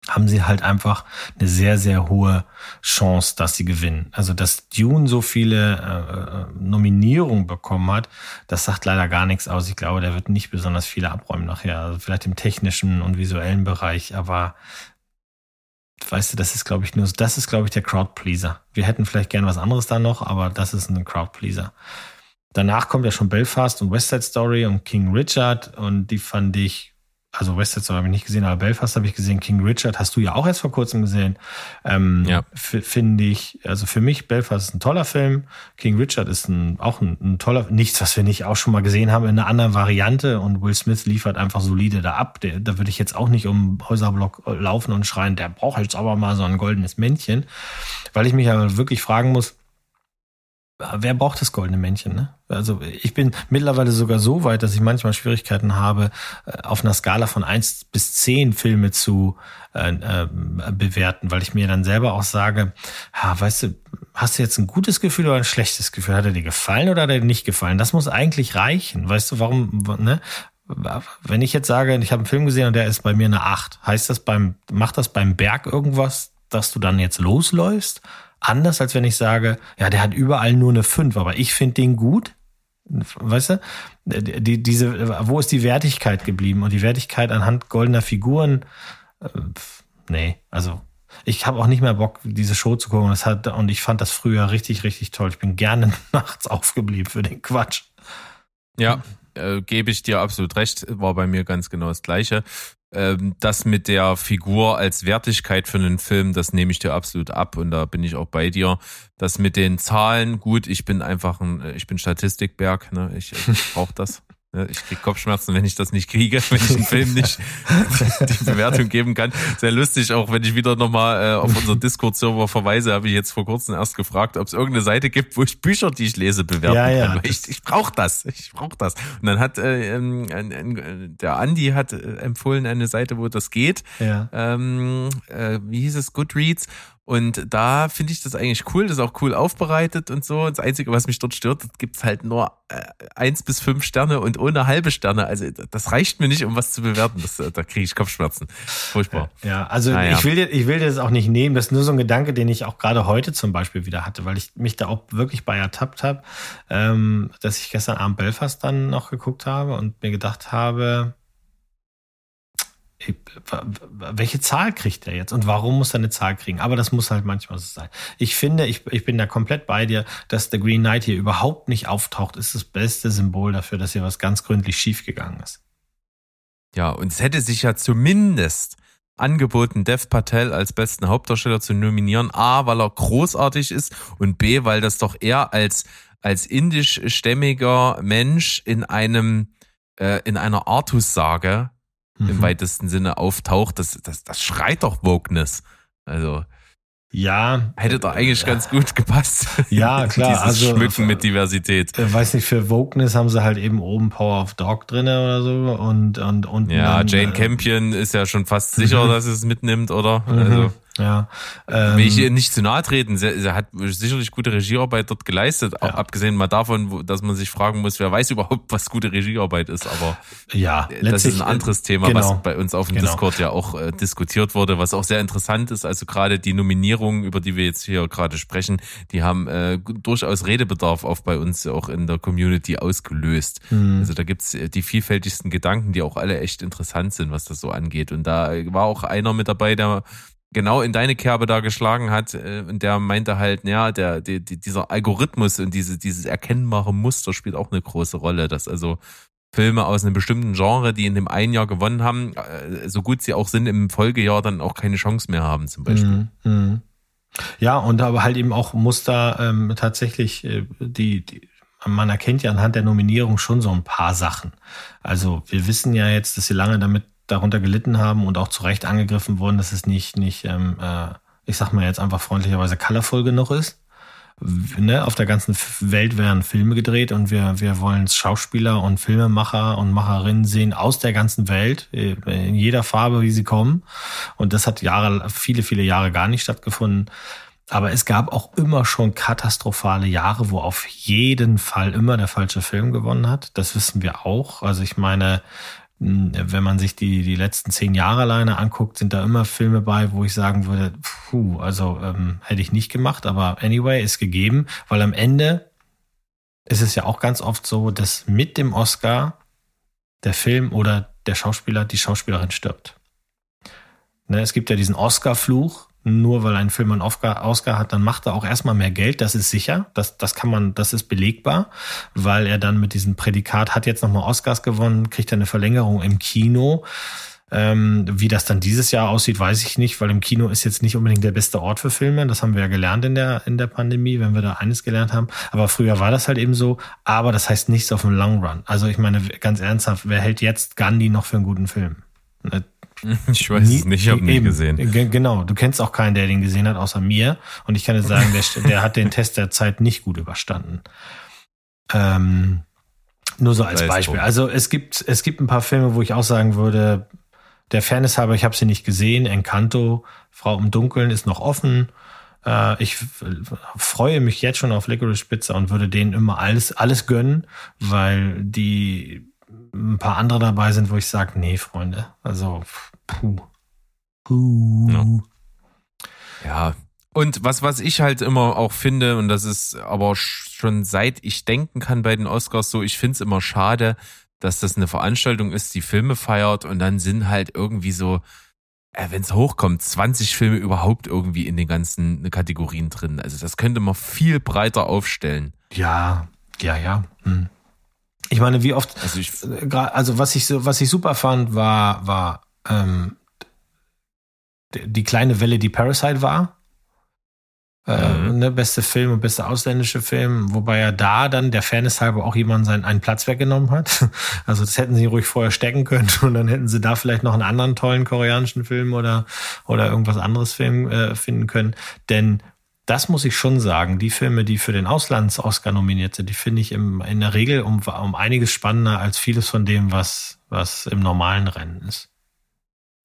haben sie halt einfach eine sehr, sehr hohe Chance, dass sie gewinnen. Also, dass Dune so viele äh, äh, Nominierungen bekommen hat, das sagt leider gar nichts aus. Ich glaube, der wird nicht besonders viele abräumen nachher. Also vielleicht im technischen und visuellen Bereich, aber weißt du, das ist, glaube ich, nur, das ist, glaube ich, der Crowdpleaser. Wir hätten vielleicht gern was anderes da noch, aber das ist ein Crowdpleaser. Danach kommt ja schon Belfast und West Side Story und King Richard und die fand ich also West Side habe ich nicht gesehen, aber Belfast habe ich gesehen. King Richard hast du ja auch erst vor kurzem gesehen. Ähm, ja. Finde ich, also für mich, Belfast ist ein toller Film. King Richard ist ein, auch ein, ein, toller, nichts, was wir nicht auch schon mal gesehen haben in einer anderen Variante. Und Will Smith liefert einfach solide da ab. Der, da würde ich jetzt auch nicht um Häuserblock laufen und schreien, der braucht jetzt aber mal so ein goldenes Männchen. Weil ich mich aber wirklich fragen muss, wer braucht das goldene Männchen? Ne? Also ich bin mittlerweile sogar so weit, dass ich manchmal Schwierigkeiten habe, äh, auf einer Skala von eins bis zehn Filme zu äh, äh, bewerten, weil ich mir dann selber auch sage, ha, weißt du, hast du jetzt ein gutes Gefühl oder ein schlechtes Gefühl? Hat er dir gefallen oder hat er dir nicht gefallen? Das muss eigentlich reichen. Weißt du, warum, ne? Wenn ich jetzt sage, ich habe einen Film gesehen und der ist bei mir eine acht, heißt das beim, macht das beim Berg irgendwas, dass du dann jetzt losläufst? Anders, als wenn ich sage, ja, der hat überall nur eine 5, aber ich finde den gut. Weißt du? Die, diese, wo ist die Wertigkeit geblieben? Und die Wertigkeit anhand goldener Figuren, äh, nee, also ich habe auch nicht mehr Bock, diese Show zu gucken. Das hat, und ich fand das früher richtig, richtig toll. Ich bin gerne nachts aufgeblieben für den Quatsch. Ja, äh, gebe ich dir absolut recht. War bei mir ganz genau das Gleiche ähm, das mit der Figur als Wertigkeit für einen Film, das nehme ich dir absolut ab und da bin ich auch bei dir. Das mit den Zahlen, gut, ich bin einfach ein, ich bin Statistikberg, ne? ich, ich brauche das. Ich kriege Kopfschmerzen, wenn ich das nicht kriege, wenn ich einen Film nicht die Bewertung geben kann. Sehr lustig, auch wenn ich wieder nochmal äh, auf unser Discord-Server verweise, habe ich jetzt vor kurzem erst gefragt, ob es irgendeine Seite gibt, wo ich Bücher, die ich lese, bewerten ja, ja. kann. Ich, ich brauche das, ich brauche das. Und dann hat äh, äh, der Andi hat äh, empfohlen eine Seite, wo das geht. Ja. Ähm, äh, wie hieß es? Goodreads. Und da finde ich das eigentlich cool, das ist auch cool aufbereitet und so. Das Einzige, was mich dort stört, gibt's halt nur äh, eins bis fünf Sterne und ohne halbe Sterne. Also das reicht mir nicht, um was zu bewerten. Das, äh, da kriege ich Kopfschmerzen. Furchtbar. Ja, also naja. ich will dir, ich will dir das auch nicht nehmen. Das ist nur so ein Gedanke, den ich auch gerade heute zum Beispiel wieder hatte, weil ich mich da auch wirklich bei ertappt habe, ähm, dass ich gestern Abend Belfast dann noch geguckt habe und mir gedacht habe, welche Zahl kriegt er jetzt und warum muss er eine Zahl kriegen? Aber das muss halt manchmal so sein. Ich finde, ich, ich bin da komplett bei dir, dass der Green Knight hier überhaupt nicht auftaucht, ist das beste Symbol dafür, dass hier was ganz gründlich schiefgegangen ist. Ja, und es hätte sich ja zumindest angeboten, Dev Patel als besten Hauptdarsteller zu nominieren. A, weil er großartig ist und B, weil das doch eher als, als indischstämmiger Mensch in einem, äh, in einer Artus-Sage mhm. im weitesten Sinne auftaucht, das, das, das schreit doch Wokeness. Also. Ja. Hätte doch eigentlich äh, ganz gut gepasst. Ja, klar. Dieses also, Schmücken mit Diversität. Äh, weiß nicht, für Wokeness haben sie halt eben oben Power of Dog drinne oder so und, und, und. Ja, dann, Jane äh, Campion ist ja schon fast sicher, mhm. dass es mitnimmt, oder? Mhm. Also. Ja. Ähm, Will ich ihr nicht zu nahe treten. Sie, sie, hat sicherlich gute Regiearbeit dort geleistet, ja. abgesehen mal davon, dass man sich fragen muss, wer weiß überhaupt, was gute Regiearbeit ist. Aber ja, das ist ein anderes Thema, genau. was bei uns auf dem genau. Discord ja auch äh, diskutiert wurde, was auch sehr interessant ist. Also gerade die Nominierungen, über die wir jetzt hier gerade sprechen, die haben äh, durchaus Redebedarf auch bei uns auch in der Community ausgelöst. Mhm. Also da gibt's äh, die vielfältigsten Gedanken, die auch alle echt interessant sind, was das so angeht. Und da war auch einer mit dabei, der genau in deine Kerbe da geschlagen hat äh, und der meinte halt, ja, der, der, dieser Algorithmus und diese, dieses erkennbare Muster spielt auch eine große Rolle, dass also Filme aus einem bestimmten Genre, die in dem einen Jahr gewonnen haben, äh, so gut sie auch sind, im Folgejahr dann auch keine Chance mehr haben, zum Beispiel. Mhm. mhm. Ja, und aber halt eben auch Muster ähm, tatsächlich, äh, die, die, man erkennt ja anhand der Nominierung schon so ein paar Sachen. Also wir wissen ja jetzt, dass sie lange damit darunter gelitten haben und auch zu Recht angegriffen wurden, dass es nicht, nicht ähm, äh, ich sag mal jetzt einfach freundlicherweise colorful genug ist. Ne, auf der ganzen Welt werden Filme gedreht und wir, wir wollen Schauspieler und Filmemacher und Macherinnen sehen aus der ganzen Welt, äh, in jeder Farbe, wie sie kommen. Und das hat Jahre, viele, viele Jahre gar nicht stattgefunden. Aber es gab auch immer schon katastrophale Jahre, wo auf jeden Fall immer der falsche Film gewonnen hat. Das wissen wir auch. Also ich meine, wenn man sich die, die letzten zehn Jahre alleine anguckt, sind da immer Filme bei, wo ich sagen würde, puh, also ähm, hätte ich nicht gemacht, aber anyway, ist gegeben, weil am Ende ist es ja auch ganz oft so, dass mit dem Oscar der Film oder der Schauspieler, die Schauspielerin stirbt. Ne, es gibt ja diesen Oscar-Fluch, nur weil ein Film einen Oscar, hat, dann macht er auch erstmal mehr Geld. Das ist sicher. Das, das kann man, das ist belegbar, weil er dann mit diesem Prädikat hat jetzt nochmal Oscars gewonnen, kriegt er eine Verlängerung im Kino. Ähm, wie das dann dieses Jahr aussieht, weiß ich nicht, weil im Kino ist jetzt nicht unbedingt der beste Ort für Filme. Das haben wir ja gelernt in der, in der Pandemie, wenn wir da eines gelernt haben. Aber früher war das halt eben so. Aber das heißt nichts auf dem Long Run. Also ich meine, ganz ernsthaft, wer hält jetzt Gandhi noch für einen guten Film? Ich weiß nie, es nicht, ich habe nie gesehen. Genau, du kennst auch keinen, der den gesehen hat, außer mir. Und ich kann dir sagen, der, der hat den Test der Zeit nicht gut überstanden. Ähm, nur so als Beispiel. Also es gibt, es gibt ein paar Filme, wo ich auch sagen würde, der Fairness halber, ich habe sie nicht gesehen. Encanto, Frau im Dunkeln ist noch offen. Äh, ich freue mich jetzt schon auf Licorice Pizza und würde denen immer alles, alles gönnen, weil die ein paar andere dabei sind, wo ich sage, nee, Freunde, also puh. Puh. Ja. ja. Und was, was ich halt immer auch finde, und das ist aber schon seit ich denken kann bei den Oscars so, ich finde es immer schade, dass das eine Veranstaltung ist, die Filme feiert und dann sind halt irgendwie so, äh, wenn es hochkommt, 20 Filme überhaupt irgendwie in den ganzen Kategorien drin. Also das könnte man viel breiter aufstellen. Ja, ja, ja. Hm. Ich meine, wie oft, also, ich, also was ich so, was ich super fand, war, war ähm, die kleine Welle, die Parasite war. Äh, mhm. ne, beste Film und beste ausländische Film, wobei ja da dann der Fairness halber auch jemand seinen einen Platz weggenommen hat. Also das hätten sie ruhig vorher stecken können und dann hätten sie da vielleicht noch einen anderen tollen koreanischen Film oder oder irgendwas anderes Film äh, finden können. Denn das muss ich schon sagen. Die Filme, die für den Auslands-Oscar nominiert sind, die finde ich im, in der Regel um, um einiges spannender als vieles von dem, was, was im normalen Rennen ist.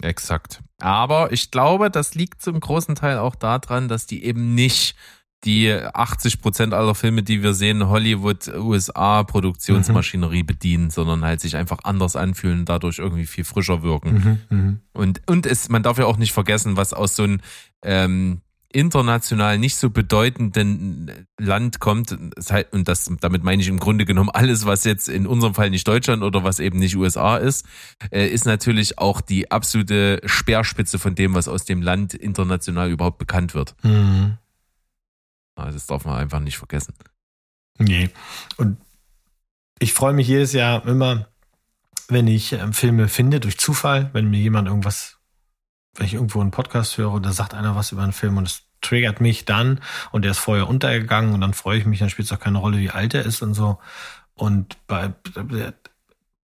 Exakt. Aber ich glaube, das liegt zum großen Teil auch daran, dass die eben nicht die 80 Prozent aller Filme, die wir sehen, Hollywood, USA Produktionsmaschinerie mhm. bedienen, sondern halt sich einfach anders anfühlen, dadurch irgendwie viel frischer wirken. Mhm, mh. Und und es, man darf ja auch nicht vergessen, was aus so einem ähm, international nicht so bedeutenden Land kommt, und das, damit meine ich im Grunde genommen alles, was jetzt in unserem Fall nicht Deutschland oder was eben nicht USA ist, äh, ist natürlich auch die absolute Speerspitze von dem, was aus dem Land international überhaupt bekannt wird. Mhm. Das darf man einfach nicht vergessen. Nee. Und ich freue mich jedes Jahr immer, wenn ich ähm, Filme finde durch Zufall, wenn mir jemand irgendwas wenn ich irgendwo einen Podcast höre und da sagt einer was über einen Film und es triggert mich dann und der ist vorher untergegangen und dann freue ich mich, dann spielt es auch keine Rolle, wie alt er ist und so. Und bei,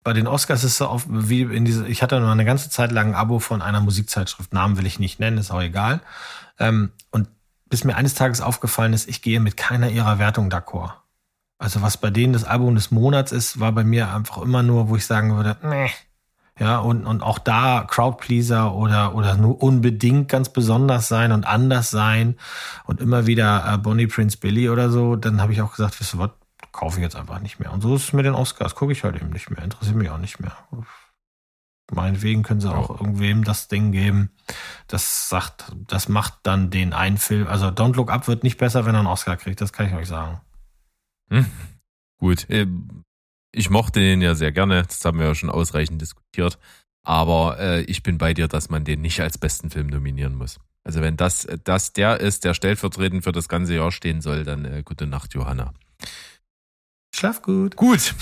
bei den Oscars ist es auch wie in diese, ich hatte nur eine ganze Zeit lang ein Abo von einer Musikzeitschrift, Namen will ich nicht nennen, ist auch egal. Ähm, und bis mir eines Tages aufgefallen ist, ich gehe mit keiner ihrer Wertung d'accord. Also was bei denen das Album des Monats ist, war bei mir einfach immer nur, wo ich sagen würde, nee, ja, und, und auch da Crowdpleaser oder, oder nur unbedingt ganz besonders sein und anders sein und immer wieder äh, Bonnie Prince Billy oder so, dann habe ich auch gesagt, wisst ihr was, kaufe ich jetzt einfach nicht mehr. Und so ist es mit den Oscars, gucke ich halt eben nicht mehr, interessiert mich auch nicht mehr. Meinetwegen können sie auch irgendwem das Ding geben, das sagt, das macht dann den einen Film, also Don't Look Up wird nicht besser, wenn er einen Oscar kriegt, das kann ich euch sagen. Hm. Gut, ähm, ich mochte den ja sehr gerne, das haben wir ja schon ausreichend diskutiert. Aber äh, ich bin bei dir, dass man den nicht als besten Film nominieren muss. Also wenn das, das der ist, der stellvertretend für das ganze Jahr stehen soll, dann äh, gute Nacht, Johanna. Schlaf gut. Gut.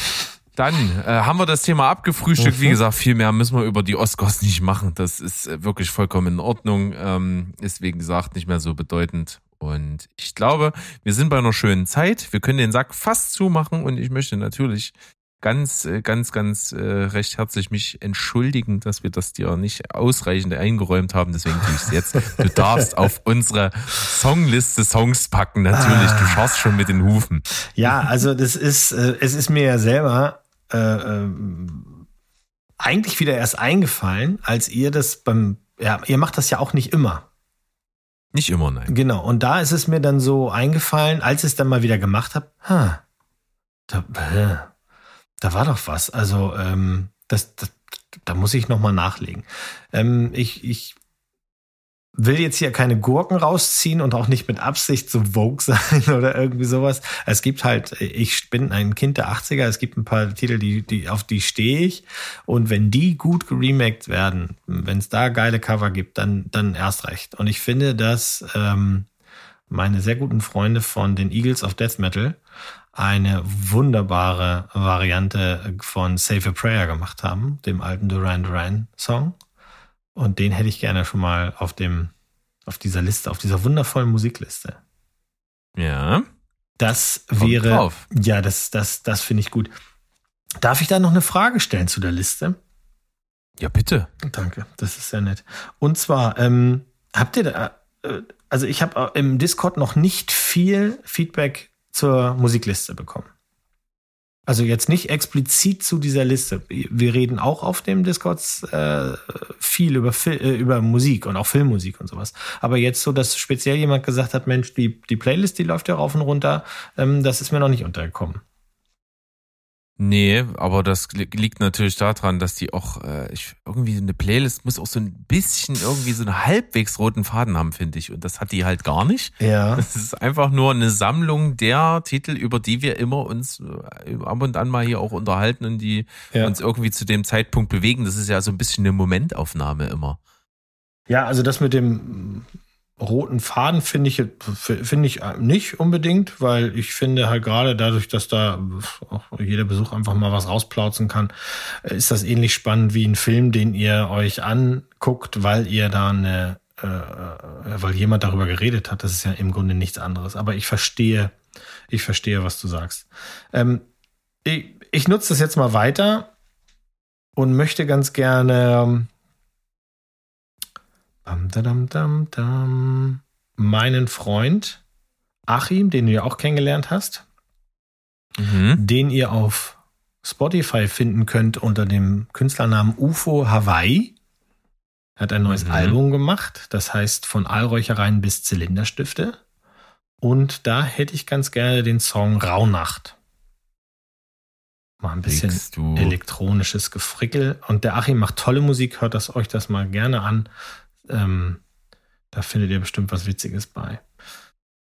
Dann äh, haben wir das Thema abgefrühstückt. Mhm. Wie gesagt, viel mehr müssen wir über die Oscars nicht machen. Das ist äh, wirklich vollkommen in Ordnung. Ähm, ist wie gesagt nicht mehr so bedeutend. Und ich glaube, wir sind bei einer schönen Zeit. Wir können den Sack fast zumachen und ich möchte natürlich ganz, äh, ganz, ganz äh, recht herzlich mich entschuldigen, dass wir das dir nicht ausreichend eingeräumt haben. Deswegen tue ich es jetzt. Du darfst auf unsere Songliste Songs packen. Natürlich, du schaust schon mit den Hufen. Ja, also das ist, äh, es ist mir ja selber äh, äh, eigentlich wieder erst eingefallen, als ihr das beim, ja, ihr macht das ja auch nicht immer. Nicht immer, nein. Genau. Und da ist es mir dann so eingefallen, als ich es dann mal wieder gemacht habe, ha, da, da war doch was. Also, ähm, das, das da muss ich nochmal nachlegen. Ähm, ich, ich will jetzt hier keine Gurken rausziehen und auch nicht mit Absicht so Vogue sein oder irgendwie sowas. Es gibt halt, ich bin ein Kind der 80er, es gibt ein paar Titel, die, die, auf die stehe ich. Und wenn die gut geremaked werden, wenn es da geile Cover gibt, dann, dann erst recht. Und ich finde, dass ähm, meine sehr guten Freunde von den Eagles of Death Metal eine wunderbare Variante von Save a Prayer gemacht haben, dem alten Duran Duran Song. Und den hätte ich gerne schon mal auf dem, auf dieser Liste, auf dieser wundervollen Musikliste. Ja. Das wäre, drauf. ja, das, das, das finde ich gut. Darf ich da noch eine Frage stellen zu der Liste? Ja, bitte. Danke, das ist sehr nett. Und zwar, ähm, habt ihr da, äh, also ich habe im Discord noch nicht viel Feedback zur Musikliste bekommen. Also jetzt nicht explizit zu dieser Liste. Wir reden auch auf dem Discord äh, viel über, äh, über Musik und auch Filmmusik und sowas. Aber jetzt so, dass speziell jemand gesagt hat, Mensch, die, die Playlist, die läuft ja rauf und runter, ähm, das ist mir noch nicht untergekommen. Nee, aber das liegt natürlich daran, dass die auch äh, ich, irgendwie eine Playlist muss auch so ein bisschen irgendwie so einen halbwegs roten Faden haben, finde ich. Und das hat die halt gar nicht. Ja. Das ist einfach nur eine Sammlung der Titel, über die wir immer uns äh, ab und an mal hier auch unterhalten und die ja. uns irgendwie zu dem Zeitpunkt bewegen. Das ist ja so ein bisschen eine Momentaufnahme immer. Ja, also das mit dem roten Faden finde ich finde ich nicht unbedingt, weil ich finde halt gerade dadurch, dass da jeder Besuch einfach mal was rausplauzen kann, ist das ähnlich spannend wie ein Film, den ihr euch anguckt, weil ihr da eine, äh, weil jemand darüber geredet hat. Das ist ja im Grunde nichts anderes. Aber ich verstehe, ich verstehe, was du sagst. Ähm, ich, ich nutze das jetzt mal weiter und möchte ganz gerne Dam, dam, dam, dam. Meinen Freund Achim, den du ja auch kennengelernt hast, mhm. den ihr auf Spotify finden könnt unter dem Künstlernamen UFO Hawaii. Er hat ein neues mhm. Album gemacht, das heißt von Allräuchereien bis Zylinderstifte. Und da hätte ich ganz gerne den Song Rauhnacht. Mal ein bisschen elektronisches Gefrickel. Und der Achim macht tolle Musik, hört das euch das mal gerne an. Ähm, da findet ihr bestimmt was Witziges bei.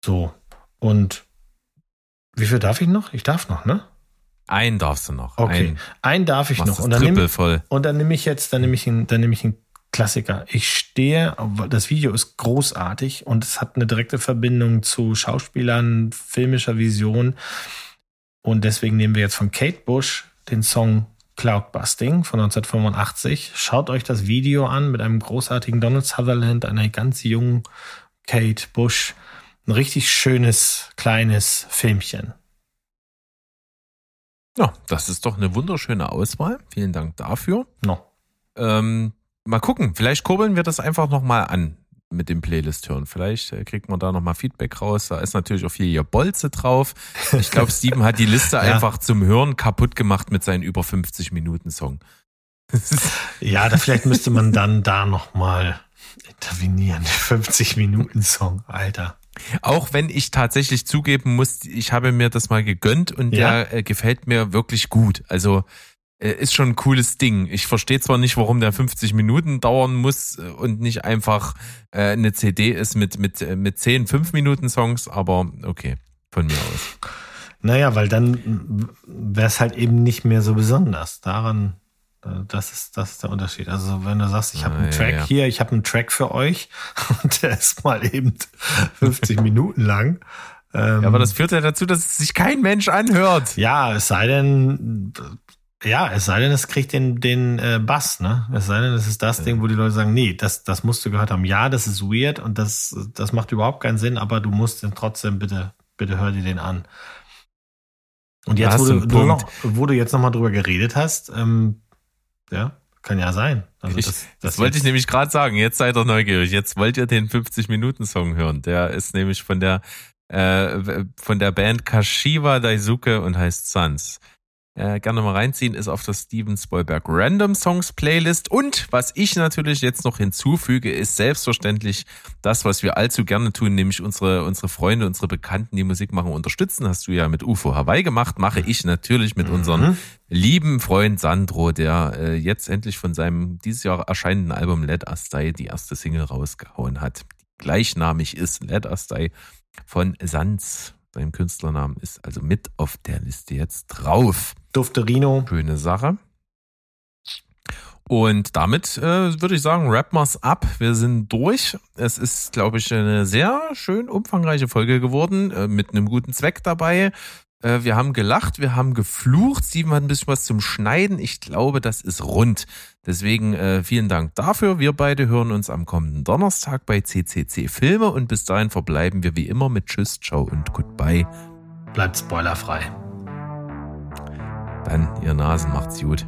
So. Und wie viel darf ich noch? Ich darf noch, ne? Einen darfst du noch. Okay. Einen, einen darf ich noch. Und dann, nehme, voll. und dann nehme ich jetzt, dann nehme ich einen, dann nehme ich einen Klassiker. Ich stehe, das Video ist großartig und es hat eine direkte Verbindung zu Schauspielern, filmischer Vision. Und deswegen nehmen wir jetzt von Kate Bush den Song Cloudbusting von 1985. Schaut euch das Video an mit einem großartigen Donald Sutherland, einer ganz jungen Kate Bush. Ein richtig schönes, kleines Filmchen. Ja, das ist doch eine wunderschöne Auswahl. Vielen Dank dafür. No. Ähm, mal gucken, vielleicht kurbeln wir das einfach nochmal an mit dem Playlist hören. Vielleicht äh, kriegt man da nochmal Feedback raus. Da ist natürlich auch viel hier Bolze drauf. Ich glaube, Steven hat die Liste ja. einfach zum Hören kaputt gemacht mit seinen über 50 Minuten Song. ja, da vielleicht müsste man dann da nochmal intervenieren. 50 Minuten Song, Alter. Auch wenn ich tatsächlich zugeben muss, ich habe mir das mal gegönnt und ja? der äh, gefällt mir wirklich gut. Also ist schon ein cooles Ding. Ich verstehe zwar nicht, warum der 50 Minuten dauern muss äh, und nicht einfach äh, eine CD ist mit, mit, äh, mit 10, 5 Minuten Songs, aber okay, von mir aus. Naja, weil dann wäre es halt eben nicht mehr so besonders. Daran, das ist, das ist der Unterschied. Also wenn du sagst, ich habe einen ah, Track ja, ja. hier, ich habe einen Track für euch und der ist mal eben 50 Minuten lang. Ähm, ja, aber das führt ja dazu, dass sich kein Mensch anhört. Ja, es sei denn, ja, es sei denn, es kriegt den, den äh, Bass, ne? Es sei denn, es ist das ja. Ding, wo die Leute sagen, nee, das, das musst du gehört haben. Ja, das ist weird und das, das macht überhaupt keinen Sinn, aber du musst den trotzdem bitte, bitte hör dir den an. Und jetzt, wo du, du noch, wo du jetzt nochmal drüber geredet hast, ähm, ja, kann ja sein. Also ich, das, das, das wollte ich nämlich gerade sagen. Jetzt seid ihr neugierig. Jetzt wollt ihr den 50-Minuten-Song hören. Der ist nämlich von der äh, von der Band Kashiwa Daisuke und heißt Suns. Äh, gerne mal reinziehen, ist auf der Steven Spielberg Random Songs Playlist. Und was ich natürlich jetzt noch hinzufüge, ist selbstverständlich das, was wir allzu gerne tun, nämlich unsere, unsere Freunde, unsere Bekannten, die Musik machen, unterstützen. Hast du ja mit UFO Hawaii gemacht, mache ich natürlich mit mhm. unserem lieben Freund Sandro, der äh, jetzt endlich von seinem dieses Jahr erscheinenden Album Let Us Die die erste Single rausgehauen hat. Die gleichnamig ist Let Us Die von Sanz. Sein Künstlernamen ist also mit auf der Liste jetzt drauf. Dufterino. Schöne Sache. Und damit äh, würde ich sagen, wrap wir's ab. Wir sind durch. Es ist, glaube ich, eine sehr schön umfangreiche Folge geworden, äh, mit einem guten Zweck dabei. Äh, wir haben gelacht, wir haben geflucht. Steven hat ein bisschen was zum Schneiden. Ich glaube, das ist rund. Deswegen äh, vielen Dank dafür. Wir beide hören uns am kommenden Donnerstag bei CCC Filme und bis dahin verbleiben wir wie immer mit Tschüss, Ciao und Goodbye. Bleibt spoilerfrei. Dann, ihr Nasen, macht's gut.